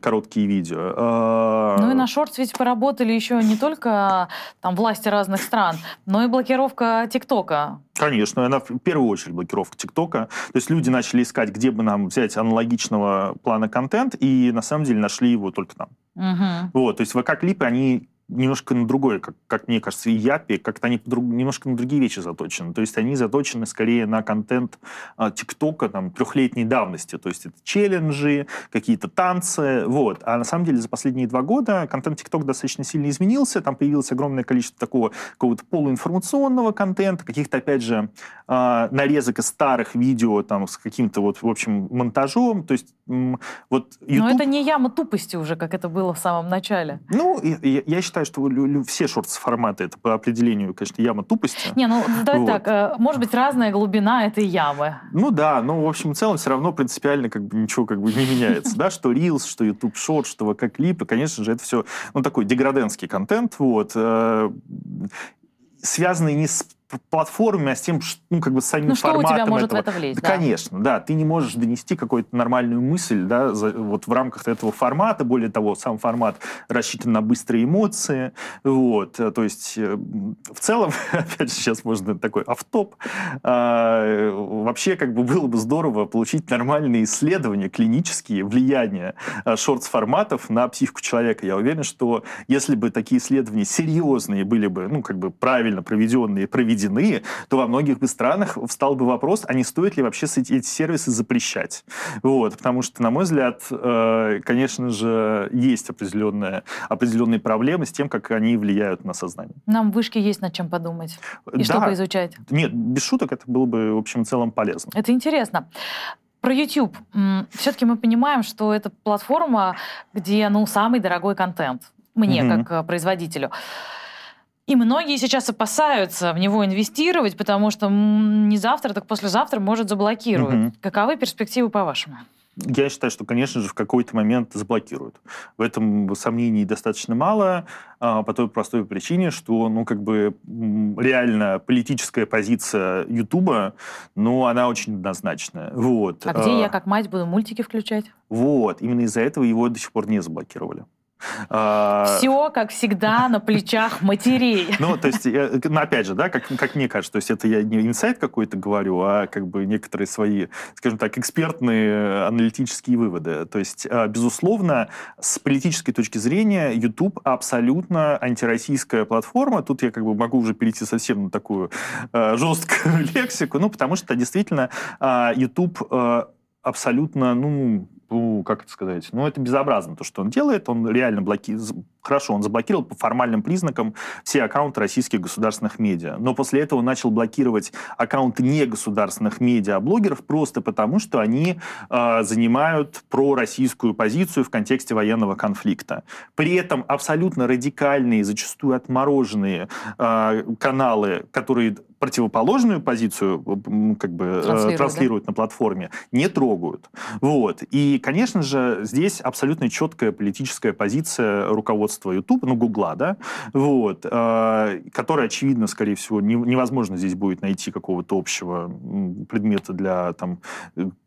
короткие видео. Ну и на шортс ведь поработали еще не только там власти разных стран, но и блокировка ТикТока. Конечно, она в первую очередь блокировка ТикТока. То есть люди начали искать, где бы нам взять аналогичного плана контент, и на самом деле нашли его только там. Угу. Вот, то есть ВК-клипы, они немножко на другое, как, как мне кажется, и Япи, как-то они друг, немножко на другие вещи заточены. То есть они заточены скорее на контент а, ТикТока там, трехлетней давности. То есть это челленджи, какие-то танцы. Вот. А на самом деле за последние два года контент ТикТок достаточно сильно изменился. Там появилось огромное количество такого какого-то полуинформационного контента, каких-то, опять же, а, нарезок из старых видео там, с каким-то, вот, в общем, монтажом. То есть вот YouTube... Но это не яма тупости уже, как это было в самом начале. Ну, я, я считаю, считаю, что все шортс-форматы это по определению, конечно, яма тупости. Не, ну давай вот. так, э, может быть, разная глубина этой ямы. Ну да, но в общем в целом все равно принципиально как бы ничего как бы не меняется, да, что Reels, что YouTube Short, что ВК клипы, конечно же, это все, ну, такой деграденский контент, вот, э, связанный не с платформе, а с тем, ну, как бы с самим ну, что форматом у тебя может этого. в это влезть, да, да? Конечно, да. Ты не можешь донести какую-то нормальную мысль, да, за, вот в рамках этого формата. Более того, сам формат рассчитан на быстрые эмоции. Вот, то есть, э, в целом, опять же, сейчас можно такой автоп. А, вообще, как бы было бы здорово получить нормальные исследования, клинические влияния шортс-форматов на психику человека. Я уверен, что если бы такие исследования серьезные были бы, ну, как бы правильно проведенные, проведены введены, то во многих бы странах встал бы вопрос, а не стоит ли вообще эти сервисы запрещать. Вот, потому что, на мой взгляд, э, конечно же, есть определенные, определенные проблемы с тем, как они влияют на сознание. Нам в вышке есть над чем подумать и да. что поизучать. Нет, без шуток это было бы, в общем и целом, полезно. Это интересно. Про YouTube. Все-таки мы понимаем, что это платформа, где ну, самый дорогой контент. Мне, mm-hmm. как э, производителю. И многие сейчас опасаются в него инвестировать, потому что не завтра, так послезавтра может заблокировать. Угу. Каковы перспективы по-вашему? Я считаю, что, конечно же, в какой-то момент заблокируют. В этом сомнений достаточно мало, а, по той простой причине, что, ну, как бы, реально политическая позиция Ютуба, ну, она очень однозначная. Вот. А где я, как мать, буду мультики включать? Вот. Именно из-за этого его до сих пор не заблокировали. А, Все, как всегда, на плечах матерей. Ну, то есть, ну, опять же, да, как, как мне кажется, то есть это я не инсайт какой-то говорю, а как бы некоторые свои, скажем так, экспертные аналитические выводы. То есть, а, безусловно, с политической точки зрения YouTube абсолютно антироссийская платформа. Тут я как бы могу уже перейти совсем на такую э, жесткую лексику, ну, потому что действительно YouTube абсолютно, ну, ну, как это сказать, ну, это безобразно, то, что он делает. Он реально блокирует, хорошо, он заблокировал по формальным признакам все аккаунты российских государственных медиа. Но после этого начал блокировать аккаунты негосударственных медиа, а блогеров просто потому, что они э, занимают пророссийскую позицию в контексте военного конфликта. При этом абсолютно радикальные, зачастую отмороженные э, каналы, которые противоположную позицию как бы э, транслируют, транслируют да? на платформе, не трогают. Вот. И, конечно же, здесь абсолютно четкая политическая позиция руководства YouTube, ну, Гугла, да, вот, э, которая, очевидно, скорее всего, не, невозможно здесь будет найти какого-то общего предмета для там,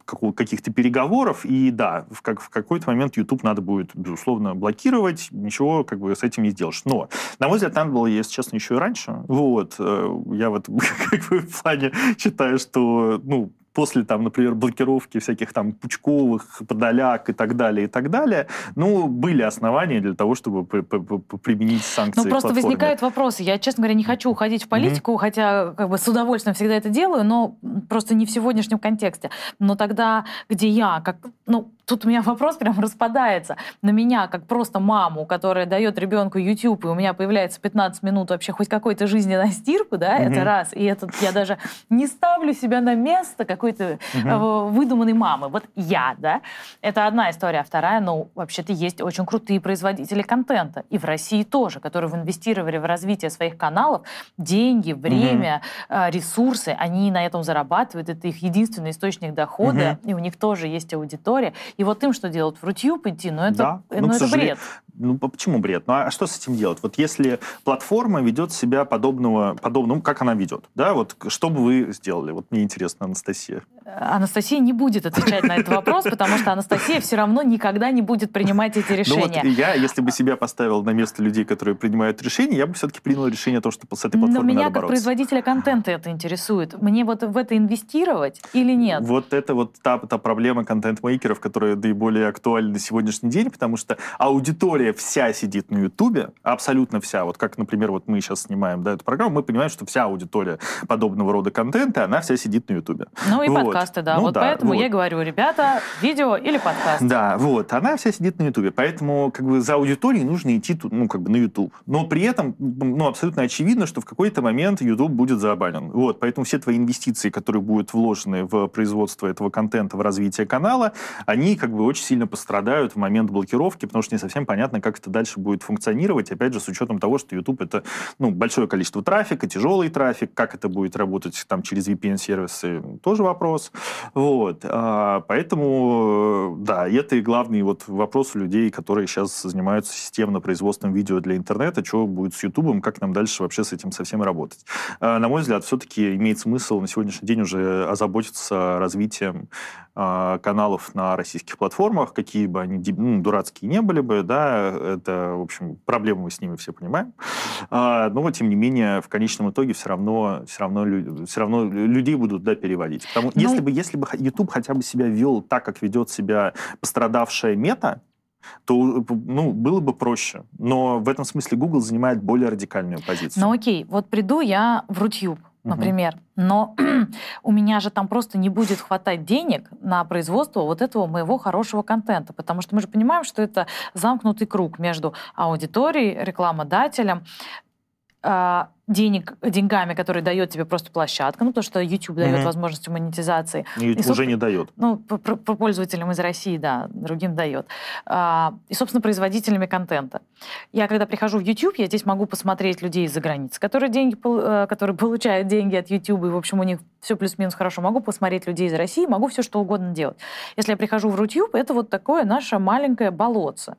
каких-то переговоров, и да, в, как, в какой-то момент YouTube надо будет, безусловно, блокировать, ничего как бы с этим не сделаешь. Но, на мой взгляд, надо было, если честно, еще и раньше. Вот, э, я вот как бы в плане считаю, что, ну, после, там, например, блокировки всяких там Пучковых, Подоляк и так далее, и так далее, ну, были основания для того, чтобы применить санкции Ну, просто возникают вопросы. Я, честно говоря, не хочу уходить в политику, mm-hmm. хотя как бы с удовольствием всегда это делаю, но просто не в сегодняшнем контексте. Но тогда, где я, как, ну, тут у меня вопрос прям распадается. На меня, как просто маму, которая дает ребенку YouTube, и у меня появляется 15 минут вообще хоть какой-то жизни на стирку, да, mm-hmm. это раз. И это я даже не ставлю себя на место какой-то mm-hmm. выдуманной мамы. Вот я, да. Это одна история. А вторая, ну, вообще-то есть очень крутые производители контента. И в России тоже, которые инвестировали в развитие своих каналов деньги, время, mm-hmm. ресурсы. Они на этом зарабатывают. Это их единственный источник дохода. Mm-hmm. И у них тоже есть аудитория. И вот им что делать? В Рутюб идти? Ну, это, да. ну, ну, это бред. Ну, почему бред? Ну, а что с этим делать? Вот если платформа ведет себя подобного, подобного, как она ведет, да, вот что бы вы сделали? Вот мне интересно, Анастасия. Анастасия не будет отвечать на этот вопрос, потому что Анастасия все равно никогда не будет принимать эти решения. Ну, вот я, если бы себя поставил на место людей, которые принимают решения, я бы все-таки принял решение о том, что с этой платформой Но меня надо как производителя контента это интересует. Мне вот в это инвестировать или нет? Вот это вот та, та проблема контент-мейкеров, которая наиболее актуальна на сегодняшний день, потому что аудитория вся сидит на Ютубе, абсолютно вся. Вот как, например, вот мы сейчас снимаем да, эту программу, мы понимаем, что вся аудитория подобного рода контента, она вся сидит на Ютубе. Ну и вот. Подкасты, да. Ну, вот да, поэтому вот. я говорю, ребята, видео или подкаст. Да, вот. Она вся сидит на Ютубе. Поэтому как бы за аудиторией нужно идти ну, как бы на Ютуб. Но при этом ну, абсолютно очевидно, что в какой-то момент Ютуб будет забанен. Вот. Поэтому все твои инвестиции, которые будут вложены в производство этого контента, в развитие канала, они как бы очень сильно пострадают в момент блокировки, потому что не совсем понятно, как это дальше будет функционировать. Опять же, с учетом того, что YouTube это ну, большое количество трафика, тяжелый трафик, как это будет работать там через VPN-сервисы, тоже вопрос. Вот. А, поэтому, да, это и главный вот вопрос у людей, которые сейчас занимаются системно производством видео для интернета, что будет с YouTube, как нам дальше вообще с этим совсем работать. А, на мой взгляд, все-таки имеет смысл на сегодняшний день уже озаботиться развитием каналов на российских платформах, какие бы они ну, дурацкие не были бы, да, это, в общем, проблемы мы с ними все понимаем. А, но, тем не менее, в конечном итоге все равно, все равно, все равно людей будут да, переводить. Потому ну, если бы, если бы YouTube хотя бы себя вел так, как ведет себя пострадавшая мета, то ну, было бы проще. Но в этом смысле Google занимает более радикальную позицию. Ну окей, вот приду я в Рутюб, например. Но у меня же там просто не будет хватать денег на производство вот этого моего хорошего контента, потому что мы же понимаем, что это замкнутый круг между аудиторией, рекламодателем, денег, деньгами, которые дает тебе просто площадка, ну, то, что YouTube дает mm-hmm. возможность монетизации. YouTube и, уже не дает. Ну, по пользователям из России, да, другим дает. А, и, собственно, производителями контента. Я, когда прихожу в YouTube, я здесь могу посмотреть людей из-за границы, которые, деньги, э, которые получают деньги от YouTube, и, в общем, у них все плюс-минус хорошо. Могу посмотреть людей из России, могу все что угодно делать. Если я прихожу в Рутюб, это вот такое наше маленькое болотце.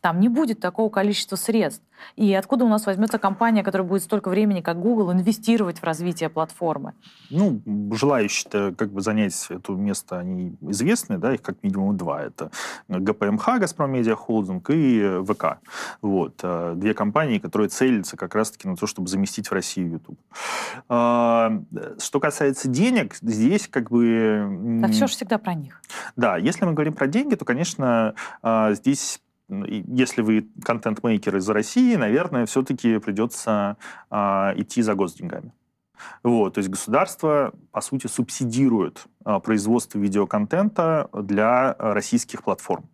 Там не будет такого количества средств. И откуда у нас возьмется компания, которая будет столько времени, как Google, инвестировать в развитие платформы? Ну, желающие как бы занять это место, они известны, да, их как минимум два. Это ГПМХ, Газпром Медиа Холдинг и ВК. Вот. Э, две компании, которые целятся как раз-таки на то, чтобы заместить в Россию YouTube. А, что касается денег, здесь как бы... Да все же всегда про них. Да, если мы говорим про деньги, то, конечно, а, здесь если вы контент-мейкер из России, наверное, все-таки придется а, идти за госденьгами. Вот, то есть государство, по сути, субсидирует а, производство видеоконтента для российских платформ.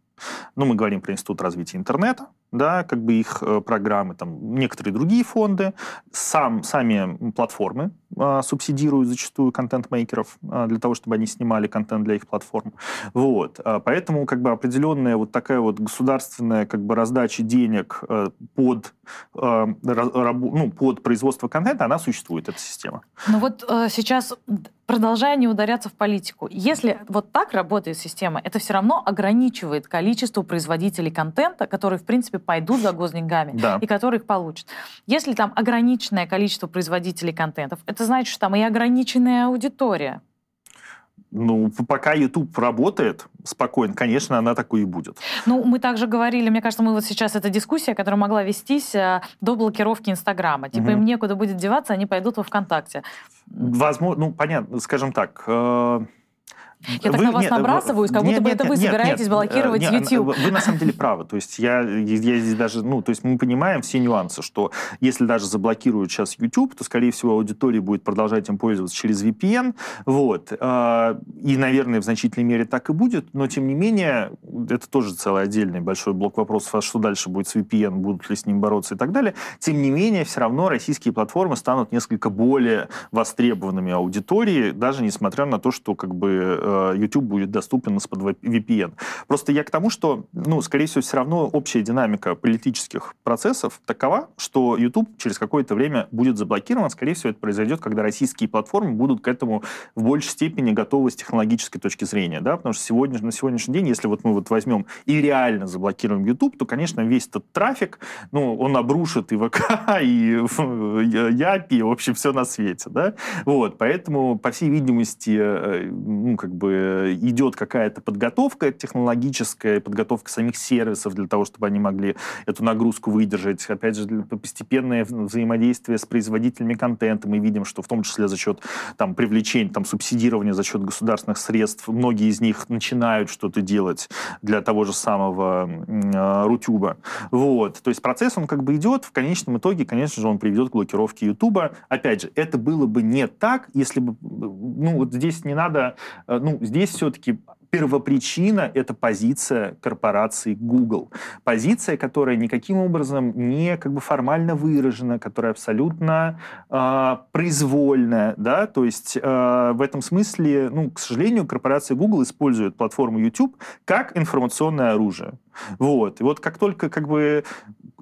Ну, мы говорим про Институт развития интернета, да, как бы их э, программы, там некоторые другие фонды, сам, сами платформы э, субсидируют зачастую контент-мейкеров э, для того, чтобы они снимали контент для их платформ. Вот. Поэтому как бы определенная вот такая вот государственная как бы раздача денег э, под, э, ну, под производство контента, она существует, эта система. Ну вот э, сейчас продолжая не ударяться в политику, если вот так работает система, это все равно ограничивает количество производителей контента, которые, в принципе, пойдут за госденьгами да. и которые их получат. Если там ограниченное количество производителей контентов, это значит, что там и ограниченная аудитория. Ну, пока YouTube работает спокойно, конечно, она такой и будет. Ну, мы также говорили, мне кажется, мы вот сейчас, эта дискуссия, которая могла вестись э, до блокировки Инстаграма. Типа угу. им некуда будет деваться, они пойдут во ВКонтакте. Возможно, ну, понятно, скажем так, э я так на вас нет, набрасываюсь, как будто бы это вы собираетесь блокировать нет, YouTube. Вы на самом деле правы. То есть я, я здесь даже, ну, то есть мы понимаем все нюансы, что если даже заблокируют сейчас YouTube, то, скорее всего, аудитория будет продолжать им пользоваться через VPN. Вот. А, и, наверное, в значительной мере так и будет. Но, тем не менее, это тоже целый отдельный большой блок вопросов, а что дальше будет с VPN, будут ли с ним бороться и так далее. Тем не менее, все равно российские платформы станут несколько более востребованными аудитории, даже несмотря на то, что как бы Э, YouTube будет доступен из-под VPN. Просто я к тому, что, ну, скорее всего, все равно общая динамика политических процессов такова, что YouTube через какое-то время будет заблокирован. Скорее всего, это произойдет, когда российские платформы будут к этому в большей степени готовы с технологической точки зрения, да, потому что сегодня, на сегодняшний день, если вот мы вот возьмем и реально заблокируем YouTube, то, конечно, весь этот трафик, ну, он обрушит и ВК, и Япи, в общем, все на свете, да, вот, поэтому, по всей видимости, э, ну, как бы бы идет какая-то подготовка технологическая, подготовка самих сервисов для того, чтобы они могли эту нагрузку выдержать. Опять же, постепенное взаимодействие с производителями контента. Мы видим, что в том числе за счет там, привлечения, там, субсидирования за счет государственных средств, многие из них начинают что-то делать для того же самого э, Рутюба. Вот. То есть процесс, он как бы идет. В конечном итоге, конечно же, он приведет к блокировке Ютуба. Опять же, это было бы не так, если бы... Ну, вот здесь не надо... Э, ну, здесь все-таки первопричина – это позиция корпорации Google. Позиция, которая никаким образом не как бы формально выражена, которая абсолютно э, произвольная. Да? То есть э, в этом смысле, ну, к сожалению, корпорация Google использует платформу YouTube как информационное оружие. Вот. И вот как только как бы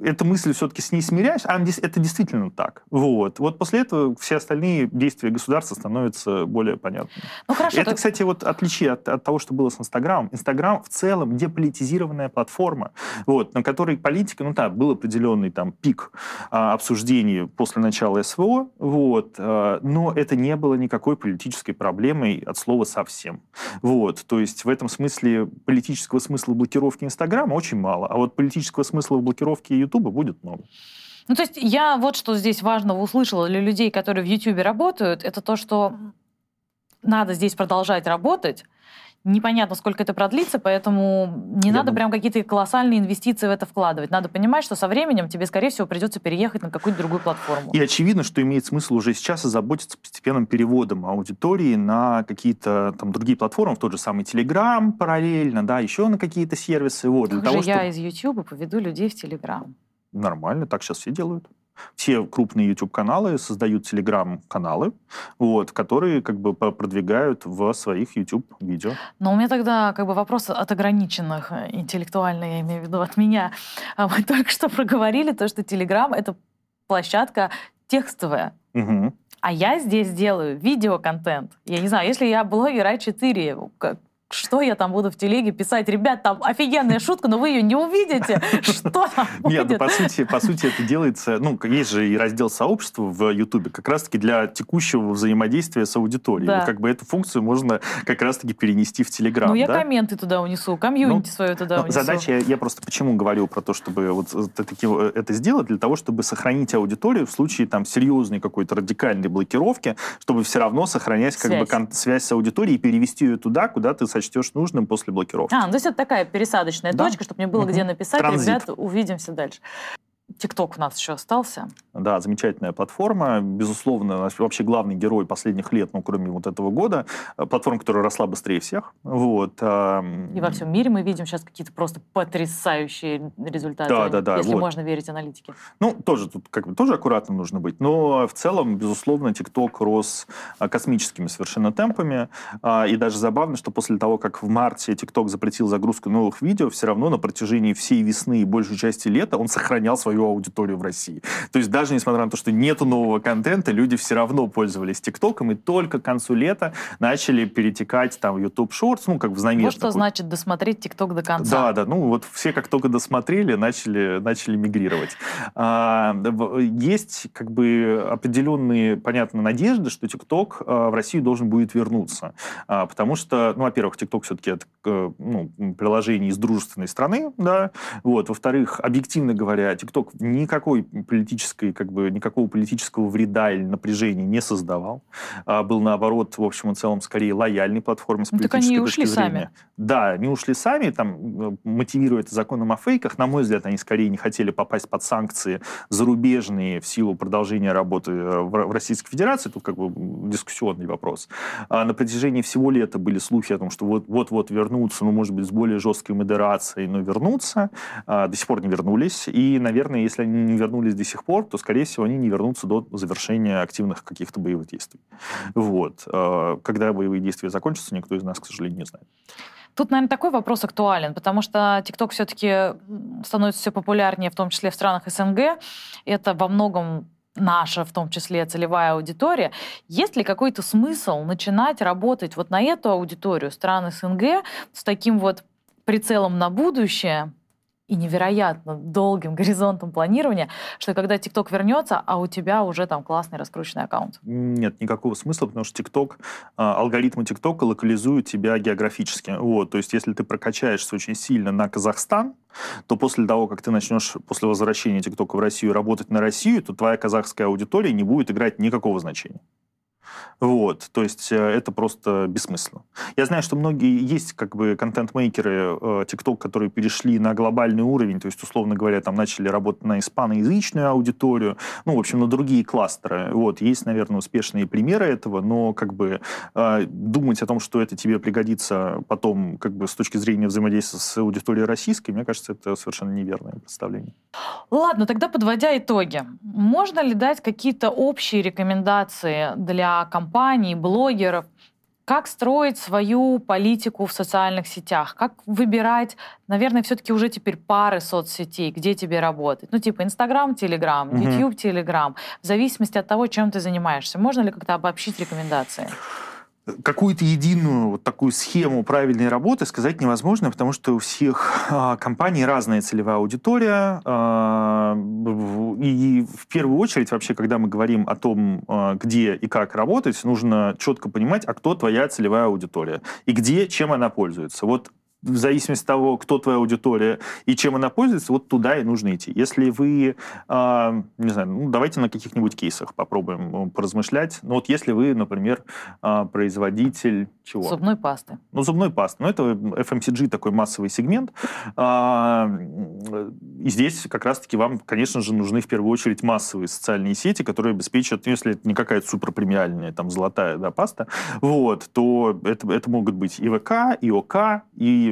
эта мысль все-таки с ней смиряешь, а это действительно так. Вот. Вот после этого все остальные действия государства становятся более понятными. Ну, хорошо, это, так... кстати, вот отличие от, от того, что было с Инстаграмом. Инстаграм в целом деполитизированная платформа, вот, на которой политика, ну да, был определенный там пик а, обсуждений после начала СВО, вот, а, но это не было никакой политической проблемой от слова совсем. Вот. То есть в этом смысле политического смысла блокировки Инстаграма очень мало, а вот политического смысла в блокировке Ютуба будет много. Ну, то есть я вот что здесь важного услышала для людей, которые в Ютубе работают, это то, что надо здесь продолжать работать, непонятно, сколько это продлится, поэтому не Я надо думаю. прям какие-то колоссальные инвестиции в это вкладывать. Надо понимать, что со временем тебе, скорее всего, придется переехать на какую-то другую платформу. И очевидно, что имеет смысл уже сейчас озаботиться постепенным переводом аудитории на какие-то там другие платформы, в тот же самый Telegram параллельно, да, еще на какие-то сервисы. Вот, для того, я чтобы... из YouTube поведу людей в Telegram. Нормально, так сейчас все делают. Все крупные YouTube-каналы создают Telegram-каналы, вот, которые как бы продвигают в своих YouTube-видео. Но у меня тогда как бы вопрос от ограниченных э, интеллектуально, я имею в виду от меня. А мы только что проговорили то, что Telegram — это площадка текстовая. Угу. А я здесь делаю видеоконтент. Я не знаю, если я блогер А4, что я там буду в телеге писать? Ребят, там офигенная шутка, но вы ее не увидите. Что там? Нет, ну, по сути, по сути это делается... Ну, есть же и раздел сообщества в Ютубе как раз-таки для текущего взаимодействия с аудиторией. Да. как бы эту функцию можно как раз-таки перенести в Телеграм. Ну, я да? комменты туда унесу, комьюнити ну, свою туда ну, унесу. Задача, я просто почему говорю про то, чтобы вот таки, это сделать, для того, чтобы сохранить аудиторию в случае там серьезной какой-то радикальной блокировки, чтобы все равно сохранять связь. как бы связь с аудиторией и перевести ее туда, куда ты сочтешь нужным после блокировки. А, ну, то есть это такая пересадочная да. точка, чтобы мне было угу. где написать, Транзит. ребят, увидимся дальше. ТикТок у нас еще остался. Да, замечательная платформа. Безусловно, вообще главный герой последних лет, ну, кроме вот этого года. Э, платформа, которая росла быстрее всех. Вот. И во всем мире мы видим сейчас какие-то просто потрясающие результаты, да, да, да, если вот. можно верить аналитике. Ну, тоже тут как бы тоже аккуратно нужно быть. Но в целом, безусловно, ТикТок рос э, космическими совершенно темпами. А, и даже забавно, что после того, как в марте ТикТок запретил загрузку новых видео, все равно на протяжении всей весны и большей части лета он сохранял свою аудиторию в России. То есть даже несмотря на то, что нету нового контента, люди все равно пользовались ТикТоком, и только к концу лета начали перетекать там в YouTube Shorts, ну, как в знаменитый. Вот что такой. значит досмотреть ТикТок до конца. Да, да, ну вот все как только досмотрели, начали, начали мигрировать. А, есть как бы определенные, понятно, надежды, что ТикТок а, в Россию должен будет вернуться. А, потому что, ну, во-первых, ТикТок все-таки это ну, приложение из дружественной страны, да, вот. Во-вторых, объективно говоря, ТикТок никакой политической, как бы, никакого политического вреда или напряжения не создавал. А, был, наоборот, в общем и целом, скорее лояльной платформой с ну, политической так они ушли зрения. сами. Да, они ушли сами, там, мотивируя это законом о фейках. На мой взгляд, они скорее не хотели попасть под санкции зарубежные в силу продолжения работы э, в Российской Федерации. Тут как бы дискуссионный вопрос. А на протяжении всего лета были слухи о том, что вот-вот вернутся, ну, может быть, с более жесткой модерацией, но вернутся. А, до сих пор не вернулись. И, наверное, если они не вернулись до сих пор, то, скорее всего, они не вернутся до завершения активных каких-то боевых действий. Вот. А, когда боевые действия закончатся, никто из нас, к сожалению, не знает. Тут, наверное, такой вопрос актуален, потому что TikTok все-таки становится все популярнее, в том числе в странах СНГ. Это во многом наша, в том числе, целевая аудитория. Есть ли какой-то смысл начинать работать вот на эту аудиторию стран СНГ с таким вот прицелом на будущее, и невероятно долгим горизонтом планирования, что когда TikTok вернется, а у тебя уже там классный раскрученный аккаунт? Нет никакого смысла, потому что TikTok, а, алгоритмы TikTok локализуют тебя географически. Вот, то есть если ты прокачаешься очень сильно на Казахстан, то после того, как ты начнешь после возвращения TikTok в Россию работать на Россию, то твоя казахская аудитория не будет играть никакого значения. Вот, то есть э, это просто бессмысленно. Я знаю, что многие есть как бы контент-мейкеры э, TikTok, которые перешли на глобальный уровень, то есть, условно говоря, там начали работать на испаноязычную аудиторию, ну, в общем, на другие кластеры. Вот, есть, наверное, успешные примеры этого, но как бы э, думать о том, что это тебе пригодится потом как бы с точки зрения взаимодействия с аудиторией российской, мне кажется, это совершенно неверное представление. Ладно, тогда подводя итоги. Можно ли дать какие-то общие рекомендации для компаний, блогеров, как строить свою политику в социальных сетях? Как выбирать, наверное, все-таки уже теперь пары соцсетей, где тебе работать? Ну, типа Инстаграм, Телеграм, Ютуб, Телеграм. В зависимости от того, чем ты занимаешься. Можно ли как-то обобщить рекомендации? Какую-то единую вот такую схему правильной работы сказать невозможно, потому что у всех а, компаний разная целевая аудитория. А, и в первую очередь вообще, когда мы говорим о том, а, где и как работать, нужно четко понимать, а кто твоя целевая аудитория и где, чем она пользуется. Вот в зависимости от того, кто твоя аудитория и чем она пользуется, вот туда и нужно идти. Если вы, э, не знаю, ну, давайте на каких-нибудь кейсах попробуем э, поразмышлять. Ну вот если вы, например, э, производитель чего? Зубной пасты. Ну, зубной пасты. Ну, это FMCG такой массовый сегмент. Э, и здесь как раз-таки вам, конечно же, нужны в первую очередь массовые социальные сети, которые обеспечат, ну, если это не какая-то суперпремиальная, там, золотая да, паста, вот, то это, это могут быть и ВК, и ОК, и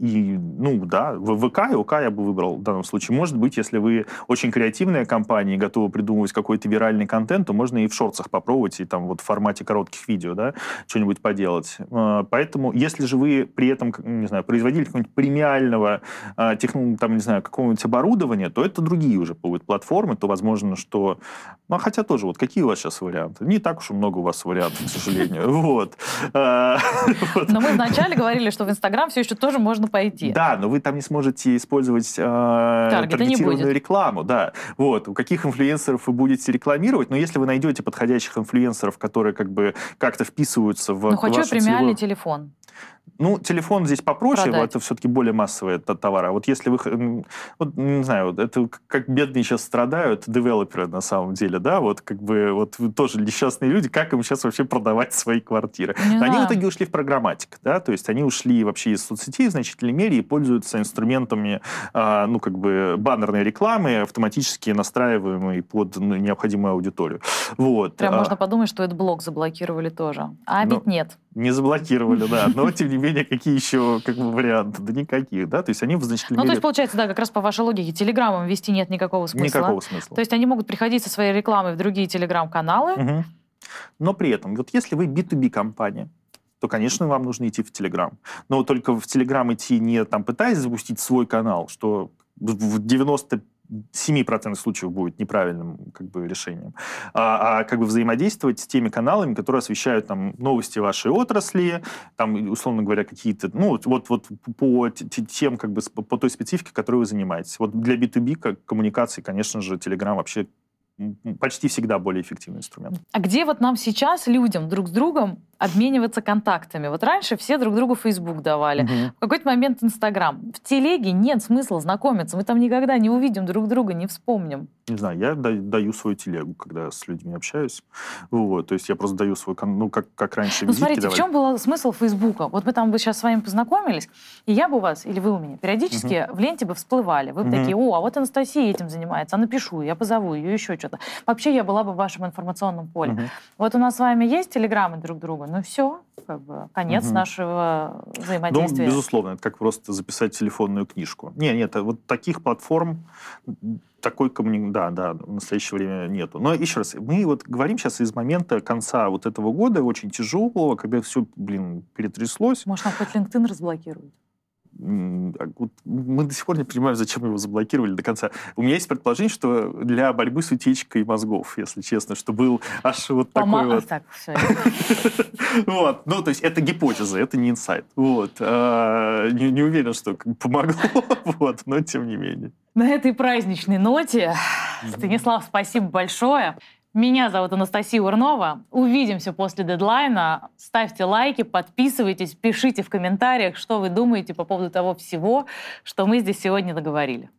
и, ну, да, ВК и ОК я бы выбрал в данном случае. Может быть, если вы очень креативная компания и готовы придумывать какой-то виральный контент, то можно и в шорцах попробовать, и там вот в формате коротких видео, да, что-нибудь поделать. А, поэтому, если же вы при этом, не знаю, производитель какого-нибудь премиального, а, техно, там, не знаю, какого-нибудь оборудования, то это другие уже будут платформы, то возможно, что... Ну, хотя тоже, вот какие у вас сейчас варианты? Не так уж и много у вас вариантов, к сожалению. Вот. А, но мы вначале говорили, что в Инстаграм все еще тоже можно пойти. Да, но вы там не сможете использовать таргетированную рекламу. Да. Вот. У каких инфлюенсеров вы будете рекламировать? Но если вы найдете подходящих инфлюенсеров, которые как бы как-то вписываются в Ну, хочу премиальный телефон. Ну, телефон здесь попроще, Продать. это все-таки более массовый товар. А вот если вы, вот, не знаю, это как бедные сейчас страдают, девелоперы на самом деле, да, вот как бы вот тоже несчастные люди, как им сейчас вообще продавать свои квартиры? Не они знаю. в итоге ушли в программатик, да, то есть они ушли вообще из соцсетей в значительной мере и пользуются инструментами, а, ну, как бы баннерной рекламы, автоматически настраиваемой под ну, необходимую аудиторию. Вот. Прям а, можно подумать, что этот блок заблокировали тоже. А ведь нет. Не заблокировали, да, но тем не менее, какие еще как бы, варианты? Да никаких, да? То есть они в значительной Ну, мере... то есть, получается, да, как раз по вашей логике, телеграммом вести нет никакого смысла. Никакого смысла. То есть они могут приходить со своей рекламой в другие телеграм-каналы. Угу. Но при этом, вот если вы B2B-компания, то, конечно, вам нужно идти в Телеграм. Но только в Телеграм идти не там пытаясь запустить свой канал, что в 90 7% случаев будет неправильным как бы, решением, а, а как бы взаимодействовать с теми каналами, которые освещают там, новости вашей отрасли, там, условно говоря, какие-то, ну, вот, вот по тем, как бы, по той специфике, которой вы занимаетесь. Вот для B2B как коммуникации, конечно же, Telegram вообще почти всегда более эффективный инструмент. А где вот нам сейчас, людям, друг с другом обмениваться контактами? Вот раньше все друг другу Facebook давали, угу. в какой-то момент Инстаграм. В телеге нет смысла знакомиться, мы там никогда не увидим друг друга, не вспомним. Не знаю, я даю свою телегу, когда с людьми общаюсь. Вот, то есть я просто даю свой, ну, как, как раньше Ну, смотрите, давали. в чем был смысл Фейсбука? Вот мы там бы сейчас с вами познакомились, и я бы у вас, или вы у меня, периодически угу. в ленте бы всплывали. Вы бы угу. такие, о, а вот Анастасия этим занимается, а напишу, я позову ее, еще что-то. Вообще я была бы в вашем информационном поле. Угу. Вот у нас с вами есть телеграммы друг друга, ну все, как бы конец угу. нашего взаимодействия. Ну, безусловно, это как просто записать телефонную книжку. Не, нет, вот таких платформ такой коммуникации, да, да, в настоящее время нету. Но еще раз, мы вот говорим сейчас из момента конца вот этого года, очень тяжелого, когда все, блин, перетряслось. Может, нам хоть LinkedIn разблокируют? А мы до сих пор не понимаем, зачем его заблокировали до конца. У меня есть предположение, что для борьбы с утечкой мозгов, если честно, что был аж вот Пома... такой вот... Так, все. вот. Ну, то есть это гипотеза, это не инсайт. Вот. А, не, не уверен, что помогло, вот, но тем не менее. На этой праздничной ноте, Станислав, спасибо большое. Меня зовут Анастасия Урнова. Увидимся после дедлайна. Ставьте лайки, подписывайтесь, пишите в комментариях, что вы думаете по поводу того всего, что мы здесь сегодня договорили.